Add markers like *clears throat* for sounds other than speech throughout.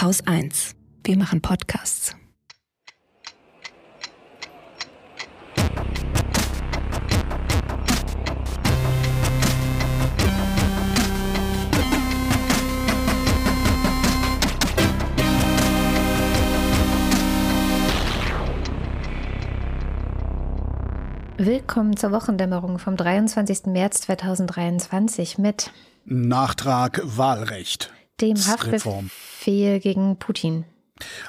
Haus 1. Wir machen Podcasts. Willkommen zur Wochendämmerung vom 23. März 2023 mit Nachtrag Wahlrecht. Dem. Haftbefehl gegen Putin,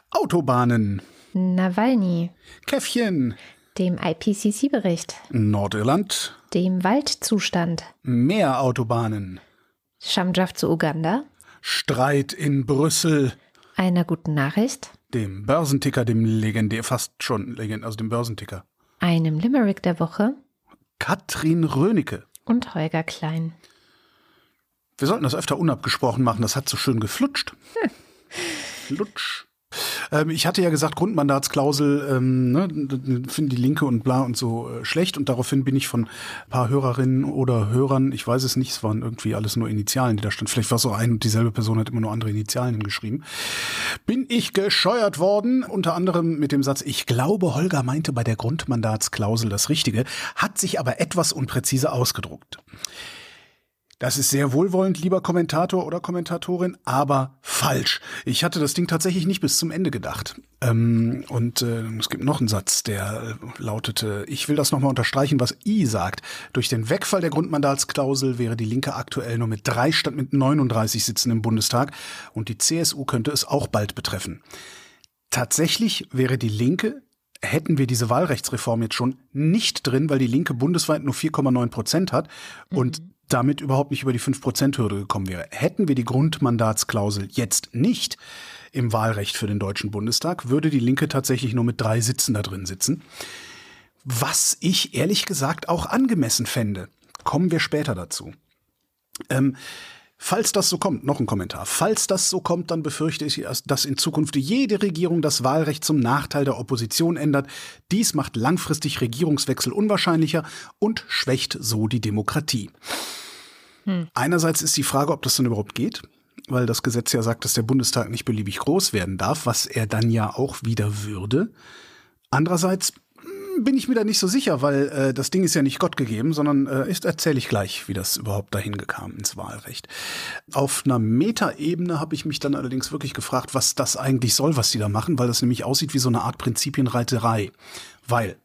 Autobahnen. Nawalny, Käffchen. dem IPCC-Bericht, Nordirland. dem Waldzustand, Mehr Autobahnen. Schamdraft zu Uganda, Streit in Brüssel. einer guten Nachricht, Dem Börsenticker, dem legendär, fast schon legendär, also dem Börsenticker. einem Limerick der Woche Katrin Rönecke. und Holger Klein. Wir sollten das öfter unabgesprochen machen, das hat so schön geflutscht. Flutsch. Ähm, ich hatte ja gesagt, Grundmandatsklausel, ähm, ne, finden die Linke und bla und so äh, schlecht und daraufhin bin ich von ein paar Hörerinnen oder Hörern, ich weiß es nicht, es waren irgendwie alles nur Initialen, die da standen. Vielleicht war es so ein und dieselbe Person hat immer nur andere Initialen hingeschrieben. Bin ich gescheuert worden, unter anderem mit dem Satz, ich glaube, Holger meinte bei der Grundmandatsklausel das Richtige, hat sich aber etwas unpräzise ausgedruckt. Das ist sehr wohlwollend, lieber Kommentator oder Kommentatorin, aber falsch. Ich hatte das Ding tatsächlich nicht bis zum Ende gedacht. Ähm, und äh, es gibt noch einen Satz, der äh, lautete, ich will das nochmal unterstreichen, was I sagt. Durch den Wegfall der Grundmandatsklausel wäre die Linke aktuell nur mit drei statt mit 39 Sitzen im Bundestag und die CSU könnte es auch bald betreffen. Tatsächlich wäre die Linke hätten wir diese Wahlrechtsreform jetzt schon nicht drin, weil die Linke bundesweit nur 4,9 Prozent hat und damit überhaupt nicht über die 5-Prozent-Hürde gekommen wäre. Hätten wir die Grundmandatsklausel jetzt nicht im Wahlrecht für den Deutschen Bundestag, würde die Linke tatsächlich nur mit drei Sitzen da drin sitzen. Was ich ehrlich gesagt auch angemessen fände. Kommen wir später dazu. Ähm, Falls das so kommt, noch ein Kommentar. Falls das so kommt, dann befürchte ich, dass in Zukunft jede Regierung das Wahlrecht zum Nachteil der Opposition ändert. Dies macht langfristig Regierungswechsel unwahrscheinlicher und schwächt so die Demokratie. Einerseits ist die Frage, ob das dann überhaupt geht, weil das Gesetz ja sagt, dass der Bundestag nicht beliebig groß werden darf, was er dann ja auch wieder würde. Andererseits hm, bin ich mir da nicht so sicher, weil äh, das Ding ist ja nicht Gott gegeben, sondern äh, ist erzähle ich gleich, wie das überhaupt dahin gekam ins Wahlrecht. Auf einer Metaebene habe ich mich dann allerdings wirklich gefragt, was das eigentlich soll, was die da machen, weil das nämlich aussieht wie so eine Art Prinzipienreiterei. Weil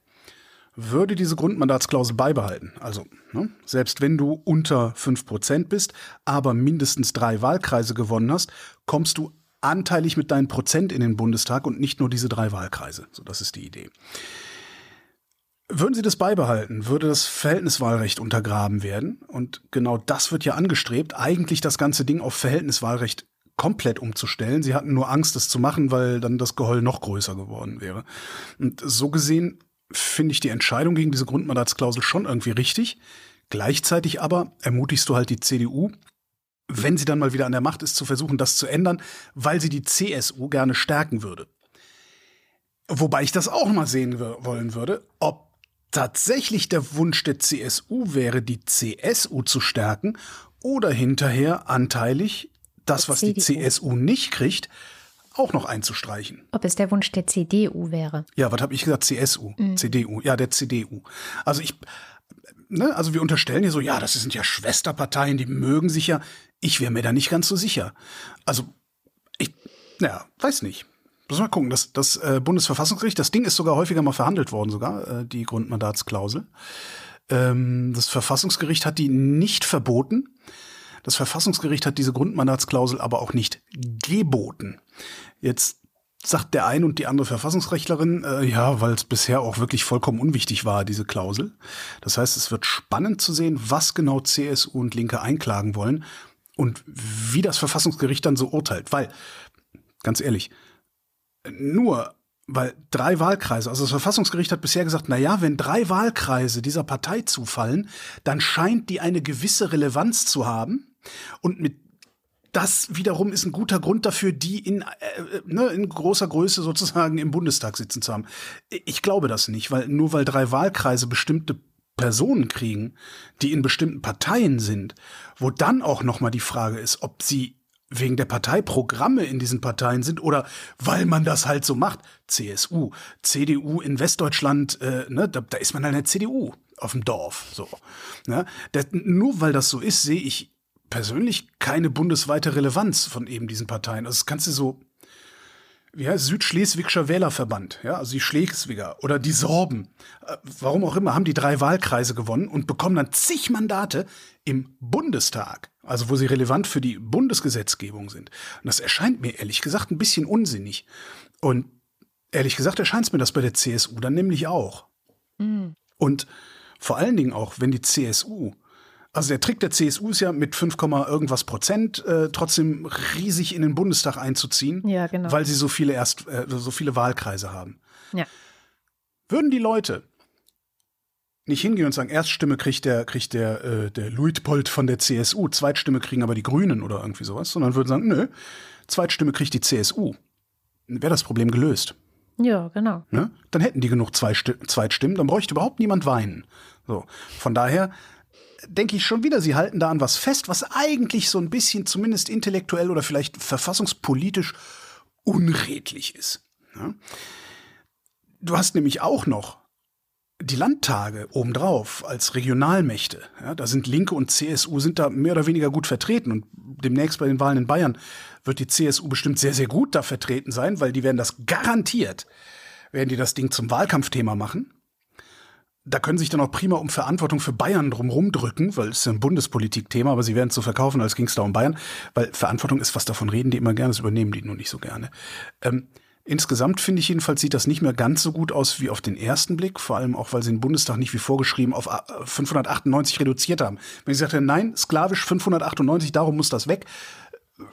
würde diese Grundmandatsklausel beibehalten, also ne, selbst wenn du unter 5% bist, aber mindestens drei Wahlkreise gewonnen hast, kommst du anteilig mit deinen Prozent in den Bundestag und nicht nur diese drei Wahlkreise. So, das ist die Idee. Würden Sie das beibehalten, würde das Verhältniswahlrecht untergraben werden. Und genau das wird ja angestrebt, eigentlich das ganze Ding auf Verhältniswahlrecht komplett umzustellen. Sie hatten nur Angst, das zu machen, weil dann das Geheul noch größer geworden wäre. Und so gesehen finde ich die Entscheidung gegen diese Grundmandatsklausel schon irgendwie richtig. Gleichzeitig aber ermutigst du halt die CDU, wenn sie dann mal wieder an der Macht ist, zu versuchen, das zu ändern, weil sie die CSU gerne stärken würde. Wobei ich das auch mal sehen wollen würde, ob tatsächlich der Wunsch der CSU wäre, die CSU zu stärken oder hinterher anteilig das, was die. CSU nicht kriegt, auch noch einzustreichen. Ob es der Wunsch der CDU wäre. Ja, was habe ich gesagt? CSU, CDU, ja, der CDU. Also ich, ne, also wir unterstellen hier so, ja, das sind ja Schwesterparteien, die mögen sich ja. Ich wäre mir da nicht ganz so sicher. Also ich, naja, weiß nicht. Muss mal gucken. Das, das äh, Bundesverfassungsgericht, das Ding ist sogar häufiger mal verhandelt worden, sogar äh, die Grundmandatsklausel. Ähm, das Verfassungsgericht hat die nicht verboten. Das Verfassungsgericht hat diese Grundmandatsklausel aber auch nicht geboten. Jetzt sagt der eine und die andere Verfassungsrechtlerin, äh, ja, weil es bisher auch wirklich vollkommen unwichtig war, diese Klausel. Das heißt, es wird spannend zu sehen, was genau CSU und Linke einklagen wollen und wie das Verfassungsgericht dann so urteilt. Weil, ganz ehrlich, nur weil drei Wahlkreise, also das Verfassungsgericht hat bisher gesagt, na ja, wenn drei Wahlkreise dieser Partei zufallen, dann scheint die eine gewisse Relevanz zu haben und mit das wiederum ist ein guter Grund dafür, die in, äh, ne, in großer Größe sozusagen im Bundestag sitzen zu haben. Ich glaube das nicht, weil nur weil drei Wahlkreise bestimmte Personen kriegen, die in bestimmten Parteien sind, wo dann auch noch mal die Frage ist, ob sie wegen der Parteiprogramme in diesen Parteien sind oder weil man das halt so macht. CSU, CDU in Westdeutschland, äh, ne, da, da ist man eine CDU auf dem Dorf. So. Ne? Das, nur weil das so ist, sehe ich persönlich keine bundesweite Relevanz von eben diesen Parteien. Also das kannst du so, wie heißt Südschleswigscher Wählerverband, ja, also die Schleswiger oder die Sorben, äh, warum auch immer, haben die drei Wahlkreise gewonnen und bekommen dann zig Mandate im Bundestag, also wo sie relevant für die Bundesgesetzgebung sind. Und das erscheint mir ehrlich gesagt ein bisschen unsinnig. Und ehrlich gesagt erscheint es mir das bei der CSU dann nämlich auch. Mhm. Und vor allen Dingen auch, wenn die CSU also der Trick der CSU ist ja mit 5, irgendwas Prozent äh, trotzdem riesig in den Bundestag einzuziehen, ja, genau. weil sie so viele erst äh, so viele Wahlkreise haben. Ja. Würden die Leute nicht hingehen und sagen, Erststimme kriegt der kriegt der äh, der Luitpold von der CSU, Zweitstimme kriegen aber die Grünen oder irgendwie sowas, sondern würden sagen, nö, Zweitstimme kriegt die CSU. Wäre das Problem gelöst. Ja, genau. Ne? Dann hätten die genug Zweitstimmen, dann bräuchte überhaupt niemand weinen. So, von daher denke ich schon wieder, sie halten da an was fest, was eigentlich so ein bisschen zumindest intellektuell oder vielleicht verfassungspolitisch unredlich ist. Ja? Du hast nämlich auch noch die Landtage obendrauf als Regionalmächte. Ja, da sind Linke und CSU sind da mehr oder weniger gut vertreten und demnächst bei den Wahlen in Bayern wird die CSU bestimmt sehr, sehr gut da vertreten sein, weil die werden das garantiert, werden die das Ding zum Wahlkampfthema machen da können sich dann auch prima um Verantwortung für Bayern drumherum drücken, weil es ist ein Bundespolitik-Thema, aber sie werden es so verkaufen, als ging es da um Bayern, weil Verantwortung ist was davon reden, die immer gerne, das übernehmen die nur nicht so gerne. Ähm, insgesamt finde ich jedenfalls, sieht das nicht mehr ganz so gut aus wie auf den ersten Blick, vor allem auch, weil sie den Bundestag nicht wie vorgeschrieben auf 598 reduziert haben. Wenn sie sagte, nein, sklavisch 598, darum muss das weg,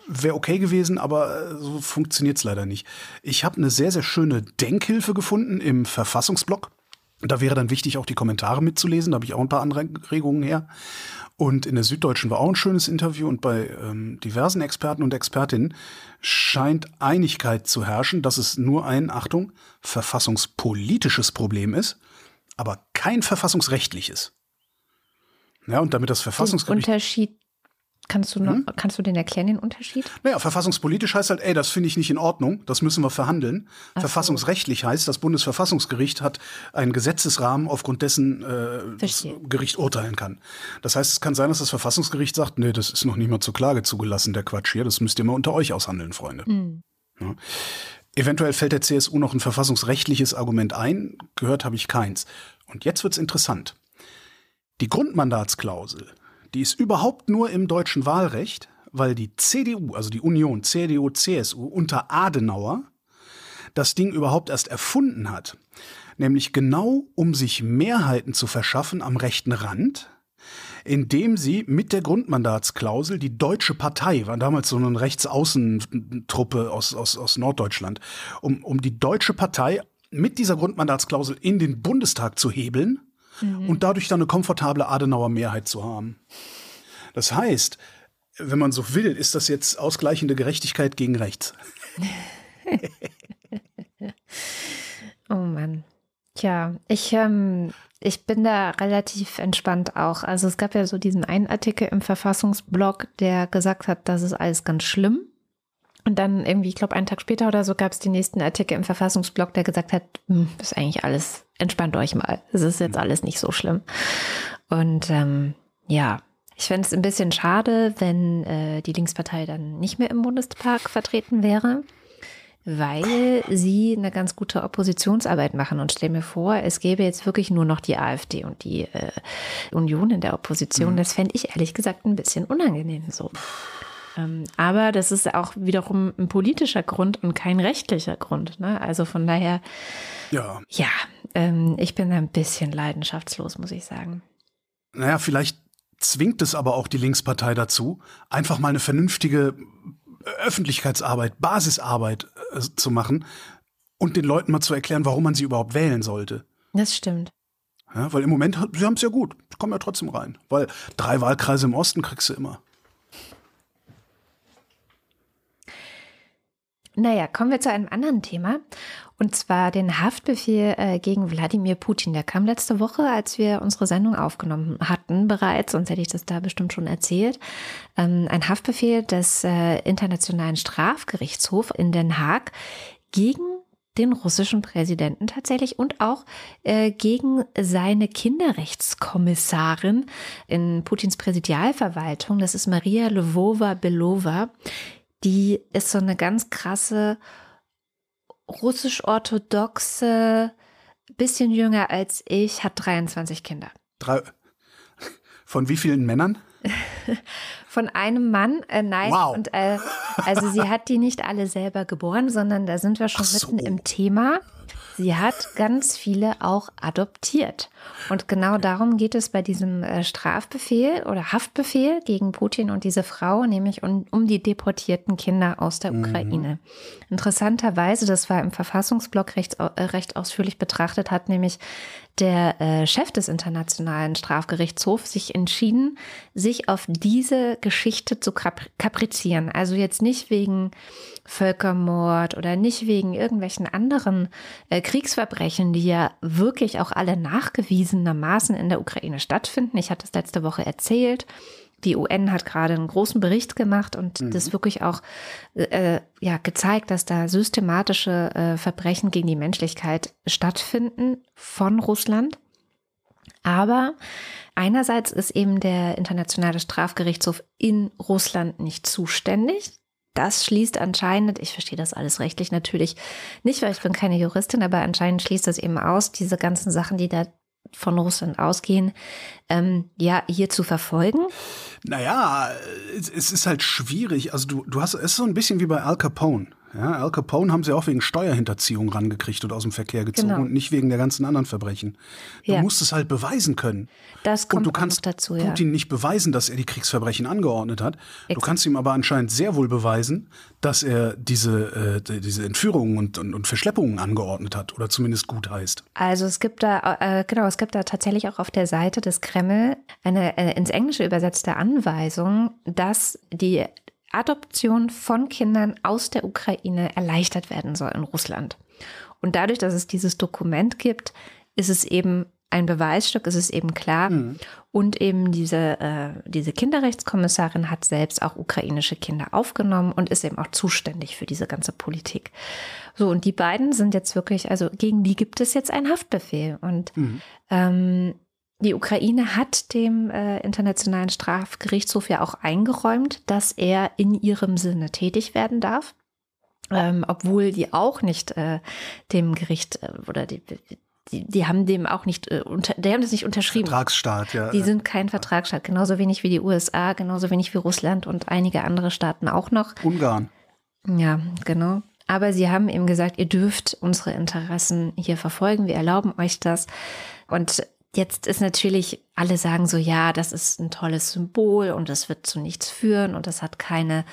wäre okay gewesen, aber äh, so funktioniert's leider nicht. Ich habe eine sehr, sehr schöne Denkhilfe gefunden im Verfassungsblock da wäre dann wichtig, auch die Kommentare mitzulesen. Da habe ich auch ein paar Anregungen her. Und in der Süddeutschen war auch ein schönes Interview und bei ähm, diversen Experten und Expertinnen scheint Einigkeit zu herrschen, dass es nur ein, Achtung, verfassungspolitisches Problem ist, aber kein verfassungsrechtliches. Ja, und damit das Verfassungsgericht. Den Unterschied Kannst du, noch, hm? kannst du den erklären, den Unterschied? Naja, verfassungspolitisch heißt halt, ey, das finde ich nicht in Ordnung, das müssen wir verhandeln. Ach Verfassungsrechtlich so. heißt, das Bundesverfassungsgericht hat einen Gesetzesrahmen, aufgrund dessen äh, das Gericht urteilen kann. Das heißt, es kann sein, dass das Verfassungsgericht sagt, nee, das ist noch nicht mal zur Klage zugelassen, der Quatsch hier, das müsst ihr mal unter euch aushandeln, Freunde. Hm. Ja. Eventuell fällt der CSU noch ein verfassungsrechtliches Argument ein, gehört habe ich keins. Und jetzt wird's interessant. Die Grundmandatsklausel die ist überhaupt nur im deutschen Wahlrecht, weil die CDU, also die Union, CDU, CSU unter Adenauer das Ding überhaupt erst erfunden hat. Nämlich genau, um sich Mehrheiten zu verschaffen am rechten Rand, indem sie mit der Grundmandatsklausel die Deutsche Partei, war damals so eine Rechtsaußentruppe aus, aus, aus Norddeutschland, um, um die Deutsche Partei mit dieser Grundmandatsklausel in den Bundestag zu hebeln mhm. und dadurch dann eine komfortable Adenauer Mehrheit zu haben. Das heißt, wenn man so will, ist das jetzt ausgleichende Gerechtigkeit gegen rechts. *laughs* oh Mann. Tja, ich, ähm, ich bin da relativ entspannt auch. Also es gab ja so diesen einen Artikel im Verfassungsblog, der gesagt hat, das ist alles ganz schlimm. Und dann irgendwie, ich glaube, einen Tag später oder so gab es den nächsten Artikel im Verfassungsblog, der gesagt hat, hm, ist eigentlich alles, entspannt euch mal. Es ist jetzt alles nicht so schlimm. Und ähm, ja, ich fände es ein bisschen schade, wenn äh, die Linkspartei dann nicht mehr im Bundestag vertreten wäre, weil sie eine ganz gute Oppositionsarbeit machen. Und stell mir vor, es gäbe jetzt wirklich nur noch die AfD und die äh, Union in der Opposition. Mhm. Das fände ich ehrlich gesagt ein bisschen unangenehm so. Ähm, aber das ist auch wiederum ein politischer Grund und kein rechtlicher Grund. Ne? Also von daher, ja, ja ähm, ich bin ein bisschen leidenschaftslos, muss ich sagen. Naja, vielleicht zwingt es aber auch die Linkspartei dazu, einfach mal eine vernünftige Öffentlichkeitsarbeit, Basisarbeit äh, zu machen und den Leuten mal zu erklären, warum man sie überhaupt wählen sollte. Das stimmt. Ja, weil im Moment, sie haben es ja gut, kommen ja trotzdem rein. Weil drei Wahlkreise im Osten kriegst du immer. Naja, kommen wir zu einem anderen Thema. Und zwar den Haftbefehl äh, gegen Wladimir Putin. Der kam letzte Woche, als wir unsere Sendung aufgenommen hatten bereits, sonst hätte ich das da bestimmt schon erzählt. Ähm, ein Haftbefehl des äh, Internationalen Strafgerichtshofs in Den Haag gegen den russischen Präsidenten tatsächlich und auch äh, gegen seine Kinderrechtskommissarin in Putins Präsidialverwaltung. Das ist Maria Lvova-Belova. Die ist so eine ganz krasse russisch-orthodoxe, bisschen jünger als ich, hat 23 Kinder. Drei, von wie vielen Männern? *laughs* Von einem Mann, äh, nein. Wow. Und, äh, also sie hat die nicht alle selber geboren, sondern da sind wir schon so. mitten im Thema. Sie hat ganz viele auch adoptiert. Und genau darum geht es bei diesem äh, Strafbefehl oder Haftbefehl gegen Putin und diese Frau, nämlich um, um die deportierten Kinder aus der Ukraine. Interessanterweise, das war im Verfassungsblock recht, äh, recht ausführlich betrachtet, hat nämlich der äh, Chef des Internationalen Strafgerichtshofs sich entschieden, sich auf diese Geschichte zu kap kaprizieren. Also jetzt nicht wegen Völkermord oder nicht wegen irgendwelchen anderen äh, Kriegsverbrechen, die ja wirklich auch alle nachgewiesenermaßen in der Ukraine stattfinden. Ich hatte es letzte Woche erzählt. Die UN hat gerade einen großen Bericht gemacht und Mhm. das wirklich auch äh, ja, gezeigt, dass da systematische äh, Verbrechen gegen die Menschlichkeit stattfinden von Russland. Aber einerseits ist eben der Internationale Strafgerichtshof in Russland nicht zuständig. Das schließt anscheinend, ich verstehe das alles rechtlich natürlich nicht, weil ich bin keine Juristin, aber anscheinend schließt das eben aus, diese ganzen Sachen, die da von Russland ausgehen, ähm, ja, hier zu verfolgen. Naja, es, es ist halt schwierig. Also du, du hast, es ist so ein bisschen wie bei Al Capone. Ja, Al Capone haben sie auch wegen Steuerhinterziehung rangekriegt und aus dem Verkehr gezogen Genau. und nicht wegen der ganzen anderen Verbrechen. Du Ja. musst es halt beweisen können. Das Und kommt du auch noch kannst dazu, ja. Putin nicht beweisen, dass er die Kriegsverbrechen angeordnet hat. Du Exakt. kannst ihm aber anscheinend sehr wohl beweisen, dass er diese, äh, diese Entführungen und, und, und Verschleppungen angeordnet hat oder zumindest gut heißt. Also es gibt da, äh, genau, es gibt da tatsächlich auch auf der Seite des Kreml eine äh, ins Englische übersetzte Anweisung, dass die Adoption von Kindern aus der Ukraine erleichtert werden soll in Russland. Und dadurch, dass es dieses Dokument gibt, ist es eben ein Beweisstück, ist es eben klar. Und eben diese, äh, diese Kinderrechtskommissarin hat selbst auch ukrainische Kinder aufgenommen und ist eben auch zuständig für diese ganze Politik. So, und die beiden sind jetzt wirklich, also gegen die gibt es jetzt einen Haftbefehl. Und ähm, die Ukraine hat dem äh, Internationalen Strafgerichtshof ja auch eingeräumt, dass er in ihrem Sinne tätig werden darf. Ähm, obwohl die auch nicht äh, dem Gericht äh, oder die, die, die haben dem auch nicht äh, unter, die haben das nicht unterschrieben. Vertragsstaat, ja. Die sind kein Vertragsstaat, genauso wenig wie die USA, genauso wenig wie Russland und einige andere Staaten auch noch. Ungarn. Ja, genau. Aber sie haben eben gesagt, ihr dürft unsere Interessen hier verfolgen, wir erlauben euch das. Und jetzt ist natürlich, alle sagen so, ja, das ist ein tolles Symbol und das wird zu nichts führen und das hat keine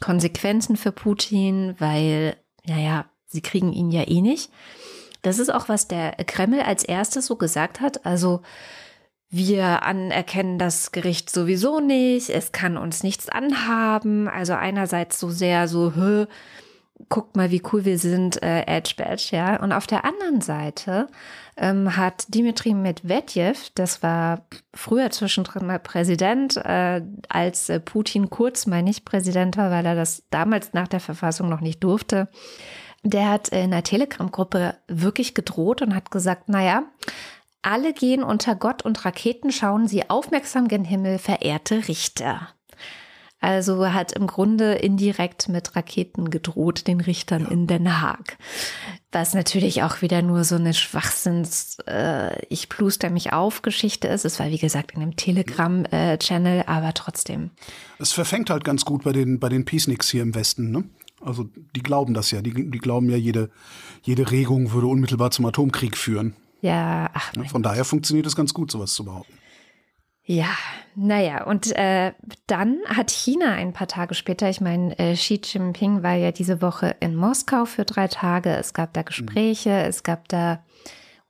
Konsequenzen für Putin, weil, naja, sie kriegen ihn ja eh nicht. Das ist auch, was der Kreml als erstes so gesagt hat. Also, wir anerkennen das Gericht sowieso nicht, es kann uns nichts anhaben. Also einerseits so sehr so, Hö, guckt mal, wie cool wir sind, äh, Edge Badge, ja. Und auf der anderen Seite ähm, hat Dimitri Medvedev, das war früher zwischendrin mal Präsident, äh, als äh, Putin kurz mal nicht Präsident war, weil er das damals nach der Verfassung noch nicht durfte, der hat in einer Telegram-Gruppe wirklich gedroht und hat gesagt, naja, alle gehen unter Gott und Raketen, schauen sie aufmerksam gen Himmel, verehrte Richter. Also hat im Grunde indirekt mit Raketen gedroht, den Richtern in Den Haag. Was natürlich auch wieder nur so eine Schwachsinns, äh, ich pluster mich auf Geschichte ist. Es war wie gesagt in einem Telegram-Channel, aber trotzdem. Es verfängt halt ganz gut bei den, bei den Peaceniks hier im Westen, ne? Also die glauben das ja. Die, die glauben ja, jede, jede Regung würde unmittelbar zum Atomkrieg führen. Ja, ach Von daher funktioniert es ganz gut, sowas zu behaupten. Ja, naja, und äh, dann hat China ein paar Tage später, ich meine, äh, Xi Jinping war ja diese Woche in Moskau für drei Tage. Es gab da Gespräche, es gab da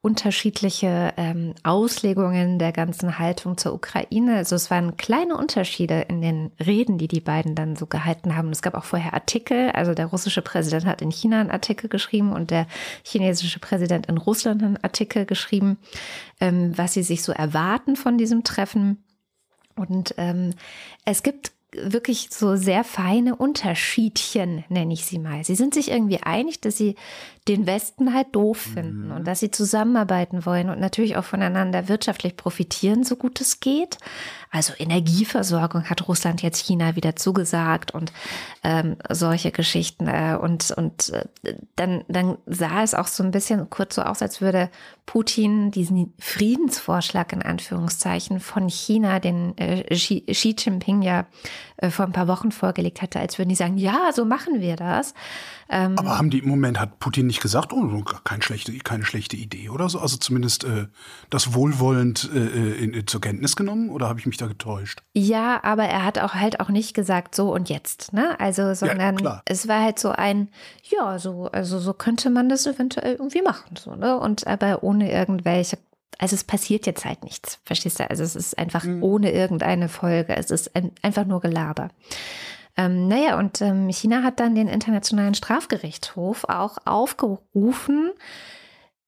unterschiedliche ähm, Auslegungen der ganzen Haltung zur Ukraine. Also es waren kleine Unterschiede in den Reden, die die beiden dann so gehalten haben. Es gab auch vorher Artikel. Also der russische Präsident hat in China einen Artikel geschrieben und der chinesische Präsident in Russland einen Artikel geschrieben, ähm, was sie sich so erwarten von diesem Treffen. Und ähm, es gibt wirklich so sehr feine Unterschiedchen, nenne ich sie mal. Sie sind sich irgendwie einig, dass sie den Westen halt doof finden mhm. und dass sie zusammenarbeiten wollen und natürlich auch voneinander wirtschaftlich profitieren, so gut es geht. Also Energieversorgung hat Russland jetzt China wieder zugesagt und ähm, solche Geschichten. Äh, und und äh, dann, dann sah es auch so ein bisschen kurz so aus, als würde Putin diesen Friedensvorschlag in Anführungszeichen von China, den äh, Xi, Xi Jinping ja äh, vor ein paar Wochen vorgelegt hatte, als würden die sagen, ja, so machen wir das. Ähm, Aber haben die im Moment, hat Putin nicht gesagt, oh, keine schlechte, keine schlechte Idee oder so? Also zumindest äh, das wohlwollend äh, äh in, in, zur Kenntnis genommen oder habe ich mich da getäuscht? Ja, aber er hat auch halt auch nicht gesagt, so und jetzt, ne? Also, sondern ja, es war halt so ein, ja, so, also so könnte man das eventuell irgendwie machen, so, ne? Und aber ohne irgendwelche also es passiert jetzt halt nichts, verstehst du? Also es ist einfach mhm. ohne irgendeine Folge, es ist ein, einfach nur Gelaber. Ähm, naja, und ähm, China hat dann den Internationalen Strafgerichtshof auch aufgerufen,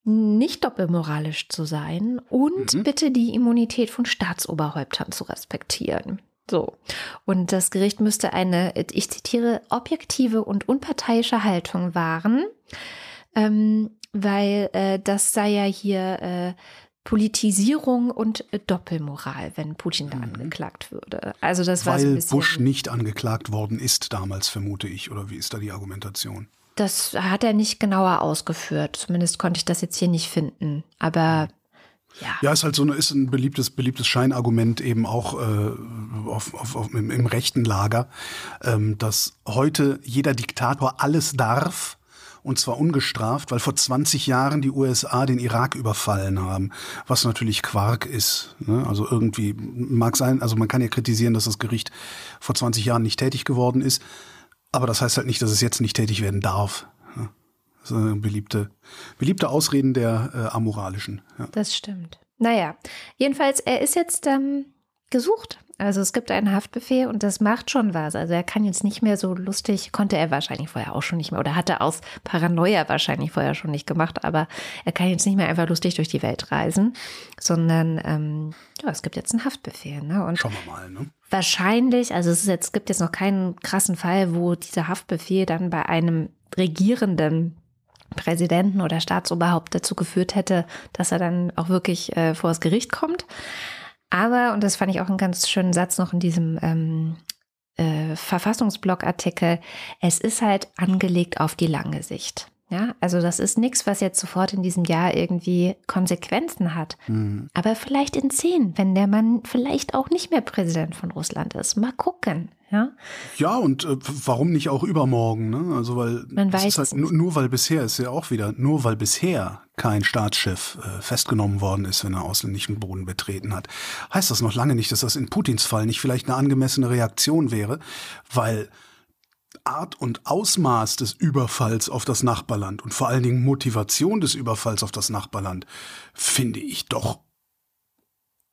nicht doppelmoralisch zu sein und mhm. bitte die Immunität von Staatsoberhäuptern zu respektieren. So. Und das Gericht müsste eine, ich zitiere, objektive und unparteiische Haltung wahren, ähm, weil äh, das sei ja hier äh, Politisierung und Doppelmoral, wenn Putin da mhm. angeklagt würde. Also das war Weil so ein Bush nicht angeklagt worden ist damals, vermute ich, oder wie ist da die Argumentation? Das hat er nicht genauer ausgeführt. Zumindest konnte ich das jetzt hier nicht finden. Aber ja. Ja, ist halt so ist ein beliebtes, beliebtes Scheinargument eben auch äh, auf, auf, auf, im, im rechten Lager, ähm, dass heute jeder Diktator alles darf, und zwar ungestraft, weil vor 20 Jahren die USA den Irak überfallen haben, was natürlich Quark ist. Ne? Also irgendwie mag sein, also man kann ja kritisieren, dass das Gericht vor 20 Jahren nicht tätig geworden ist, aber das heißt halt nicht, dass es jetzt nicht tätig werden darf. Das ist eine beliebte, beliebte Ausreden der äh, Amoralischen. Ja. Das stimmt. Naja, jedenfalls, er ist jetzt ähm, gesucht. Also es gibt einen Haftbefehl und das macht schon was. Also er kann jetzt nicht mehr so lustig, konnte er wahrscheinlich vorher auch schon nicht mehr oder hatte aus Paranoia wahrscheinlich vorher schon nicht gemacht, aber er kann jetzt nicht mehr einfach lustig durch die Welt reisen, sondern ähm, ja, es gibt jetzt einen Haftbefehl. Ne? Und Schauen wir mal. Ne? Wahrscheinlich, also es jetzt, gibt jetzt noch keinen krassen Fall, wo dieser Haftbefehl dann bei einem regierenden Präsidenten oder Staatsoberhaupt dazu geführt hätte, dass er dann auch wirklich äh, vor das Gericht kommt. Aber, und das fand ich auch einen ganz schönen Satz noch in diesem ähm, äh, Verfassungsblogartikel, es ist halt angelegt auf die lange Sicht. Ja, also das ist nichts, was jetzt sofort in diesem Jahr irgendwie Konsequenzen hat. Mhm. Aber vielleicht in zehn, wenn der Mann vielleicht auch nicht mehr Präsident von Russland ist. Mal gucken. Ja, ja und äh, warum nicht auch übermorgen? Ne? Also weil Man weiß halt, nur, nur, weil bisher ist ja auch wieder, nur weil bisher kein Staatschef äh, festgenommen worden ist, wenn er ausländischen Boden betreten hat, heißt das noch lange nicht, dass das in Putins Fall nicht vielleicht eine angemessene Reaktion wäre, weil Art und Ausmaß des Überfalls auf das Nachbarland und vor allen Dingen Motivation des Überfalls auf das Nachbarland finde ich doch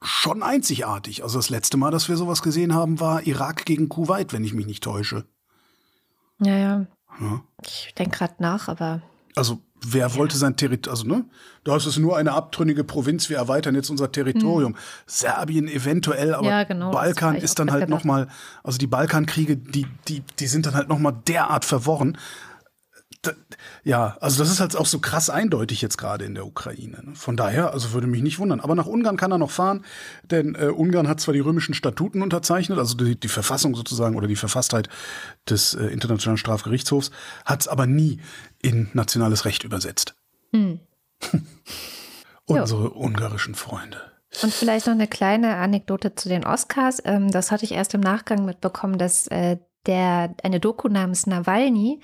schon einzigartig. Also das letzte Mal, dass wir sowas gesehen haben, war Irak gegen Kuwait, wenn ich mich nicht täusche. Ja, ja. ja. Ich denke gerade nach, aber. Also Wer wollte sein Territorium, also ne, da ist es nur eine abtrünnige Provinz, wir erweitern jetzt unser Territorium. Hm. Serbien eventuell, aber ja, genau, Balkan ist dann halt nochmal, also die Balkankriege, die, die, die sind dann halt nochmal derart verworren ja, also das ist halt auch so krass eindeutig jetzt gerade in der Ukraine. Ne? Von daher, also würde mich nicht wundern. Aber nach Ungarn kann er noch fahren, denn äh, Ungarn hat zwar die römischen Statuten unterzeichnet, also die, die Verfassung sozusagen oder die Verfasstheit des äh, Internationalen Strafgerichtshofs, hat es aber nie in nationales Recht übersetzt. Hm. *laughs* Unsere jo. ungarischen Freunde. Und vielleicht noch eine kleine Anekdote zu den Oscars. Ähm, das hatte ich erst im Nachgang mitbekommen, dass äh, der eine Doku namens Nawalny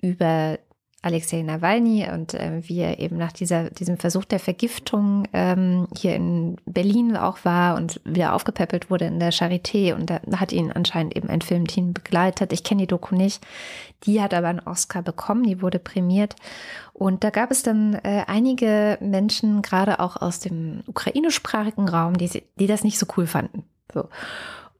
über Alexei Nawalny und äh, wie er eben nach dieser, diesem Versuch der Vergiftung ähm, hier in Berlin auch war und wieder aufgepäppelt wurde in der Charité. Und da hat ihn anscheinend eben ein Filmteam begleitet. Ich kenne die Doku nicht. Die hat aber einen Oscar bekommen, die wurde prämiert. Und da gab es dann äh, einige Menschen, gerade auch aus dem ukrainischsprachigen Raum, die, die das nicht so cool fanden. So.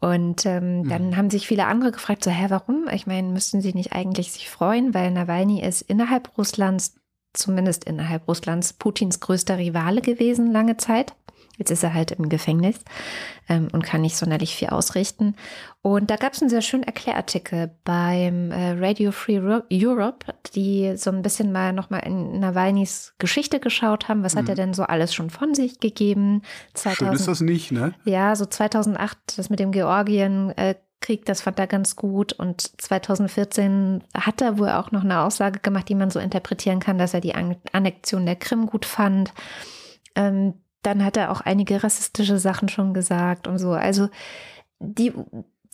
Und ähm, mhm. dann haben sich viele andere gefragt, so, hä, warum? Ich meine, müssten sie nicht eigentlich sich freuen, weil Nawalny ist innerhalb Russlands, zumindest innerhalb Russlands, Putins größter Rivale gewesen lange Zeit. Jetzt ist er halt im Gefängnis ähm, und kann nicht sonderlich viel ausrichten. Und da gab es einen sehr schönen Erklärartikel beim äh, Radio Free Europe, die so ein bisschen mal nochmal in Nawalnys Geschichte geschaut haben. Was mhm. hat er denn so alles schon von sich gegeben? 2000, Schön ist das nicht, ne? Ja, so 2008, das mit dem Georgien. Äh, Krieg, das fand er ganz gut. Und 2014 hat er wohl auch noch eine Aussage gemacht, die man so interpretieren kann, dass er die Annexion der Krim gut fand. Ähm, dann hat er auch einige rassistische Sachen schon gesagt und so. Also die,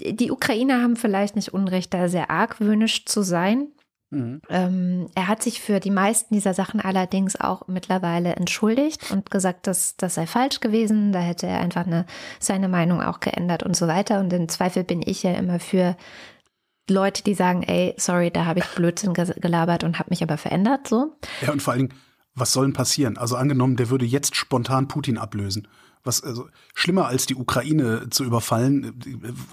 die Ukrainer haben vielleicht nicht Unrecht, da sehr argwöhnisch zu sein. Mhm. Ähm, er hat sich für die meisten dieser Sachen allerdings auch mittlerweile entschuldigt und gesagt, dass das sei falsch gewesen. Da hätte er einfach eine, seine Meinung auch geändert und so weiter. Und im Zweifel bin ich ja immer für Leute, die sagen, ey, sorry, da habe ich Blödsinn gelabert und habe mich aber verändert. So. Ja, und vor allen Dingen, was soll denn passieren? Also angenommen, der würde jetzt spontan Putin ablösen. Was also schlimmer als die Ukraine zu überfallen,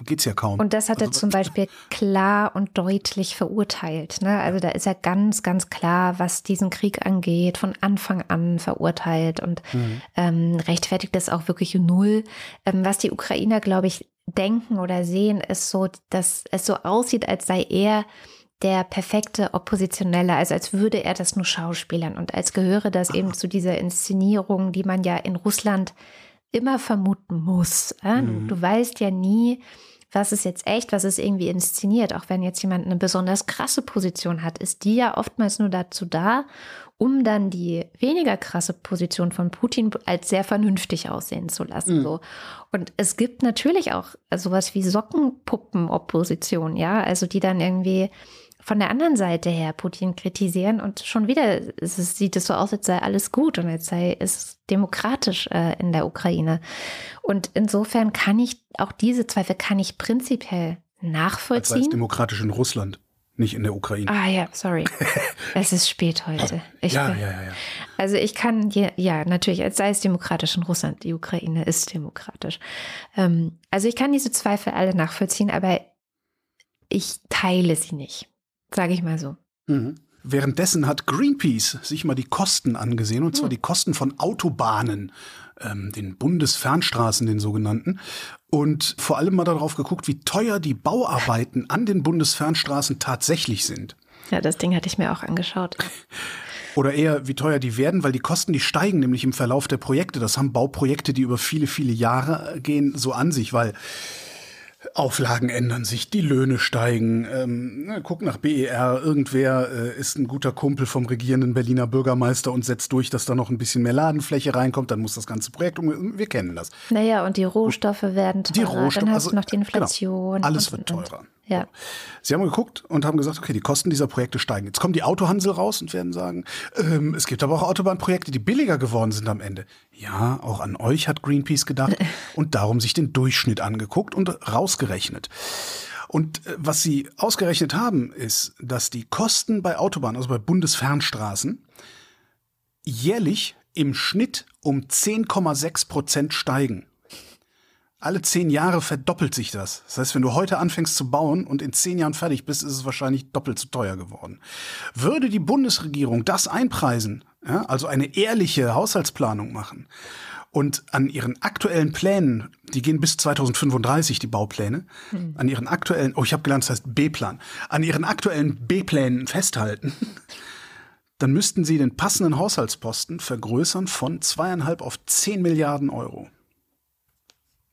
geht's ja kaum. Und das hat also, er zum Beispiel klar und deutlich verurteilt. Ne? Also da ist er ganz, ganz klar, was diesen Krieg angeht, von Anfang an verurteilt und mhm. ähm, rechtfertigt das auch wirklich null. Ähm, was die Ukrainer, glaube ich, denken oder sehen, ist so, dass es so aussieht, als sei er der perfekte Oppositionelle, also als würde er das nur schauspielern und als gehöre das eben zu dieser Inszenierung, die man ja in Russland immer vermuten muss. Äh? Mhm. Du weißt ja nie, was ist jetzt echt, was ist irgendwie inszeniert. Auch wenn jetzt jemand eine besonders krasse Position hat, ist die ja oftmals nur dazu da, um dann die weniger krasse Position von Putin als sehr vernünftig aussehen zu lassen. Mhm. So. Und es gibt natürlich auch sowas wie Sockenpuppen-Opposition, ja, also die dann irgendwie von der anderen Seite her Putin kritisieren und schon wieder es, sieht es so aus, als sei alles gut und als sei es demokratisch äh, in der Ukraine. Und insofern kann ich auch diese Zweifel kann ich prinzipiell nachvollziehen. Als sei es demokratisch in Russland, nicht in der Ukraine. Ah ja, sorry. *laughs* es ist spät heute. Ich ja, bin, ja, ja, ja. Also ich kann ja, ja natürlich, als sei es demokratisch in Russland. Die Ukraine ist demokratisch. Ähm, also ich kann diese Zweifel alle nachvollziehen, aber ich teile sie nicht sage ich mal so. Mhm. Währenddessen hat Greenpeace sich mal die Kosten angesehen, und zwar hm. die Kosten von Autobahnen, ähm, den Bundesfernstraßen, den sogenannten, und vor allem mal darauf geguckt, wie teuer die Bauarbeiten an den Bundesfernstraßen tatsächlich sind. Ja, das Ding hatte ich mir auch angeschaut. *laughs* Oder eher, wie teuer die werden, weil die Kosten, die steigen nämlich im Verlauf der Projekte. Das haben Bauprojekte, die über viele, viele Jahre gehen, so an sich, weil Auflagen ändern sich, die Löhne steigen. Ähm, guck nach BER, irgendwer äh, ist ein guter Kumpel vom regierenden Berliner Bürgermeister und setzt durch, dass da noch ein bisschen mehr Ladenfläche reinkommt, dann muss das ganze Projekt um. Wir kennen das. Naja, und die Rohstoffe werden teurer. Die Rohstoffe, dann hast also, du noch die Inflation. Genau, alles wird teurer. Und, ja. Sie haben geguckt und haben gesagt, okay, die Kosten dieser Projekte steigen. Jetzt kommen die Autohansel raus und werden sagen, ähm, es gibt aber auch Autobahnprojekte, die billiger geworden sind am Ende. Ja, auch an euch hat Greenpeace gedacht *laughs* und darum sich den Durchschnitt angeguckt und rausgerechnet. Und äh, was sie ausgerechnet haben, ist, dass die Kosten bei Autobahnen, also bei Bundesfernstraßen, jährlich im Schnitt um 10,6 Prozent steigen alle zehn Jahre verdoppelt sich das. Das heißt, wenn du heute anfängst zu bauen und in zehn Jahren fertig bist, ist es wahrscheinlich doppelt so teuer geworden. Würde die Bundesregierung das einpreisen, ja, also eine ehrliche Haushaltsplanung machen und an ihren aktuellen Plänen, die gehen bis 2035, die Baupläne, hm. an ihren aktuellen, oh, ich habe gelernt, das heißt B-Plan, an ihren aktuellen B-Plänen festhalten, *laughs* dann müssten sie den passenden Haushaltsposten vergrößern von zweieinhalb auf zehn Milliarden Euro.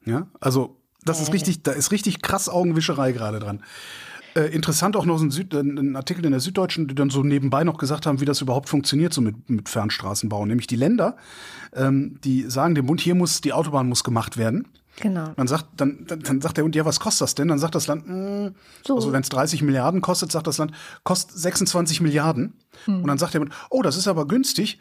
Ja, also das ist richtig, da ist richtig krass Augenwischerei gerade dran. Äh, interessant auch noch ein, Süd, ein, Artikel in der Süddeutschen, die dann so nebenbei noch gesagt haben, wie das überhaupt funktioniert so mit, mit Fernstraßenbau. Nämlich die Länder, ähm, die sagen dem Bund, hier muss die Autobahn muss gemacht werden. Genau. Dann sagt, dann, dann, dann sagt der Hund, ja, was kostet das denn? Dann sagt das Land, mh, So. also wenn es 30 Milliarden kostet, sagt das Land, kostet 26 Milliarden. Hm. Und dann sagt der Hund, oh, das ist aber günstig,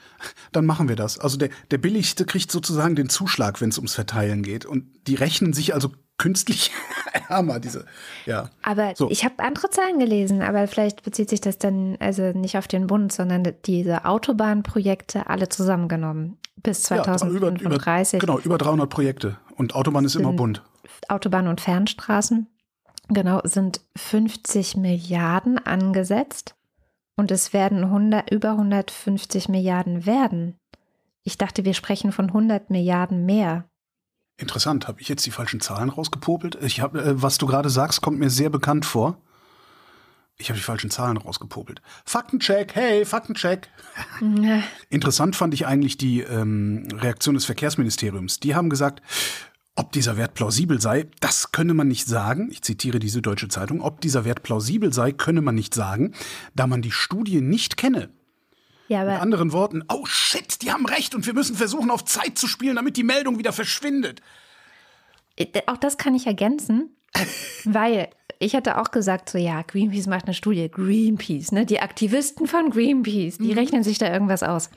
dann machen wir das. Also der, der Billigste kriegt sozusagen den Zuschlag, wenn es ums Verteilen geht. Und die rechnen sich also künstlich *laughs* ärmer, diese, ja. Aber So. ich habe andere Zahlen gelesen, aber vielleicht bezieht sich das dann also nicht auf den Bund, sondern diese Autobahnprojekte alle zusammengenommen bis Ja, über, 2035. über, genau, über 300 Projekte. Und Autobahn ist immer bunt. Autobahn- und Fernstraßen, genau, sind 50 Milliarden angesetzt und es werden 100, über 150 Milliarden werden. Ich dachte, wir sprechen von 100 Milliarden mehr. Interessant, habe ich jetzt die falschen Zahlen rausgepopelt? Ich hab, äh, was du gerade sagst, kommt mir sehr bekannt vor. Ich habe die falschen Zahlen rausgepopelt. Faktencheck, hey, Faktencheck. *laughs* Interessant fand ich eigentlich die ähm, Reaktion des Verkehrsministeriums. Die haben gesagt, ob dieser Wert plausibel sei, das könne man nicht sagen. Ich zitiere die Süddeutsche Zeitung. Ob dieser Wert plausibel sei, könne man nicht sagen, da man die Studie nicht kenne. Ja, Mit anderen Worten, oh shit, die haben recht und wir müssen versuchen, auf Zeit zu spielen, damit die Meldung wieder verschwindet. äh, auch das kann ich ergänzen, weil ich hatte auch gesagt, so ja, Greenpeace macht eine Studie. Greenpeace, ne? Die Aktivisten von Greenpeace, die rechnen sich da irgendwas aus.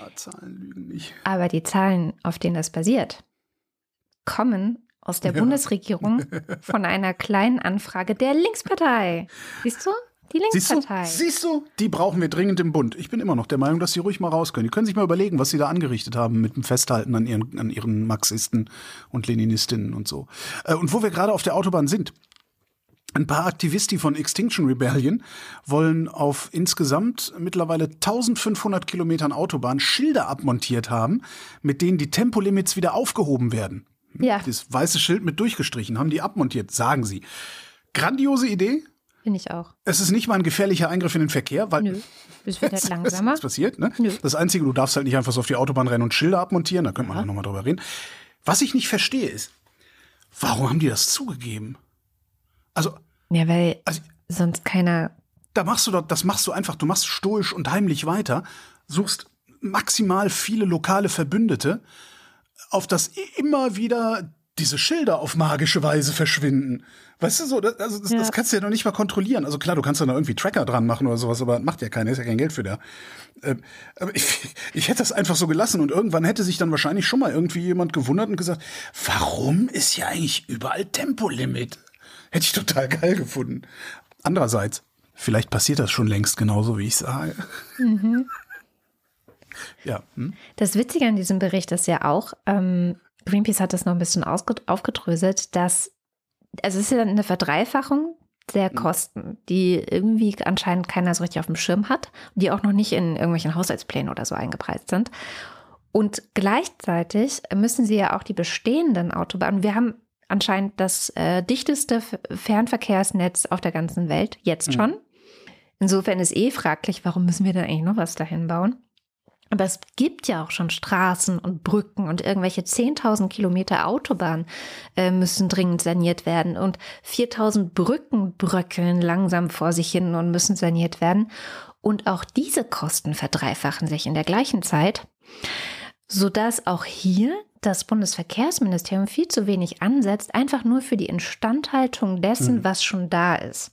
Ah, Zahlen lügen nicht. Aber die Zahlen, auf denen das basiert, kommen aus der Bundesregierung *laughs* von einer kleinen Anfrage der Linkspartei. Siehst du? Die Siehst du? Linkspartei. Siehst du? Die brauchen wir dringend im Bund. Ich bin immer noch der Meinung, dass sie ruhig mal raus können. Die können sich mal überlegen, was sie da angerichtet haben mit dem Festhalten an ihren, an ihren Marxisten und Leninistinnen und so. Äh, Und wo wir gerade auf der Autobahn sind. Ein paar Aktivisti von Extinction Rebellion wollen auf insgesamt mittlerweile 1500 Kilometern Autobahn Schilder abmontiert haben, mit denen die Tempolimits wieder aufgehoben werden. Ja, Das weiße Schild mit durchgestrichen, haben die abmontiert, sagen sie. Grandiose Idee. Finde ich auch. Es ist nicht mal ein gefährlicher Eingriff in den Verkehr, weil Nö, es wird halt *laughs* das langsamer. ist passiert. Ne? Nö. Das Einzige, du darfst halt nicht einfach so auf die Autobahn rennen und Schilder abmontieren. Da könnte man ja nochmal drüber reden. Was ich nicht verstehe ist, warum haben die das zugegeben? Also, Ja, weil also sonst keiner. da machst du doch, das machst du einfach, du machst stoisch und heimlich weiter, suchst maximal viele lokale Verbündete, auf das immer wieder diese Schilder auf magische Weise verschwinden. Weißt du so, das, also das, Ja. das kannst du ja noch nicht mal kontrollieren. Also klar, du kannst da noch irgendwie Tracker dran machen oder sowas, aber macht ja keiner, ist ja kein Geld für da. Ähm, aber ich, *laughs* ich hätte das einfach so gelassen und irgendwann hätte sich dann wahrscheinlich schon mal irgendwie jemand gewundert und gesagt, warum ist hier eigentlich überall Tempolimit? Hätte ich total geil gefunden. Andererseits, vielleicht passiert das schon längst genauso, wie ich sage. *laughs* Ja. Hm? Das Witzige an diesem Bericht ist ja auch, ähm, Greenpeace hat das noch ein bisschen aufgedröselt, dass, also es ist ja eine Verdreifachung der Kosten, die irgendwie anscheinend keiner so richtig auf dem Schirm hat, die auch noch nicht in irgendwelchen Haushaltsplänen oder so eingepreist sind. Und gleichzeitig müssen sie ja auch die bestehenden Autobahnen, wir haben anscheinend das äh, dichteste Fernverkehrsnetz auf der ganzen Welt, jetzt schon. Insofern ist eh fraglich, warum müssen wir denn eigentlich noch was dahin bauen? Aber es gibt ja auch schon Straßen und Brücken und irgendwelche 10.000 Kilometer Autobahn äh, müssen dringend saniert werden und 4.000 Brücken bröckeln langsam vor sich hin und müssen saniert werden. Und auch diese Kosten verdreifachen sich in der gleichen Zeit, sodass auch hier das Bundesverkehrsministerium viel zu wenig ansetzt, einfach nur für die Instandhaltung dessen, was schon da ist.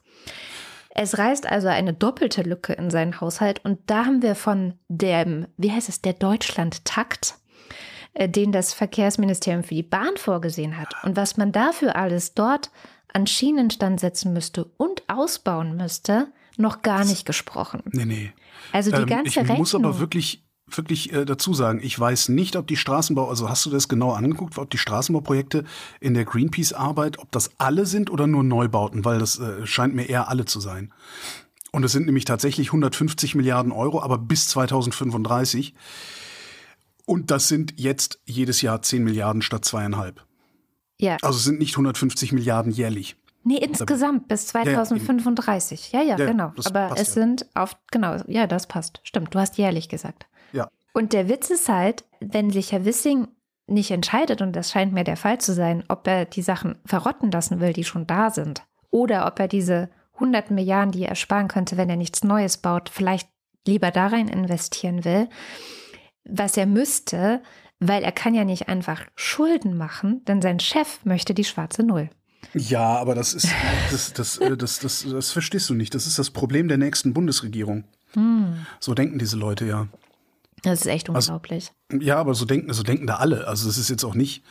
Es reißt also eine doppelte Lücke in seinen Haushalt und da haben wir von dem, wie heißt es, der Deutschland-Takt, äh, den das Verkehrsministerium für die Bahn vorgesehen hat und was man dafür alles dort an Schienenstand setzen müsste und ausbauen müsste, noch gar nicht gesprochen. Nee, nee. Also die Ähm, ganze ich Rechnung. muss aber wirklich, wirklich äh, dazu sagen, ich weiß nicht, ob die Straßenbau, also hast du das genau angeguckt, ob die Straßenbauprojekte in der Greenpeace-Arbeit, ob das alle sind oder nur Neubauten, weil das äh, scheint mir eher alle zu sein. Und es sind nämlich tatsächlich 150 Milliarden Euro, aber bis 2035. Und das sind jetzt jedes Jahr 10 Milliarden statt zweieinhalb. ja, Also es sind nicht 150 Milliarden jährlich. nee, insgesamt bis ja, eben. 2035. Ja, ja, Ja, genau. das Aber es ja. sind auf, genau, ja, das passt. Stimmt, du hast jährlich gesagt. Und der Witz ist halt, wenn sich Herr Wissing nicht entscheidet, und das scheint mir der Fall zu sein, ob er die Sachen verrotten lassen will, die schon da sind, oder ob er diese 100 Milliarden, die er sparen könnte, wenn er nichts Neues baut, vielleicht lieber da rein investieren will. Was er müsste, weil er kann ja nicht einfach Schulden machen, denn sein Chef möchte die schwarze Null. Ja, aber das ist, das, das, das, das, das, das verstehst du nicht. Das ist das Problem der nächsten Bundesregierung. Hm. So denken diese Leute ja. Das ist echt also, unglaublich. Also, ja, aber so denken, so denken da alle. Also es ist jetzt auch nicht.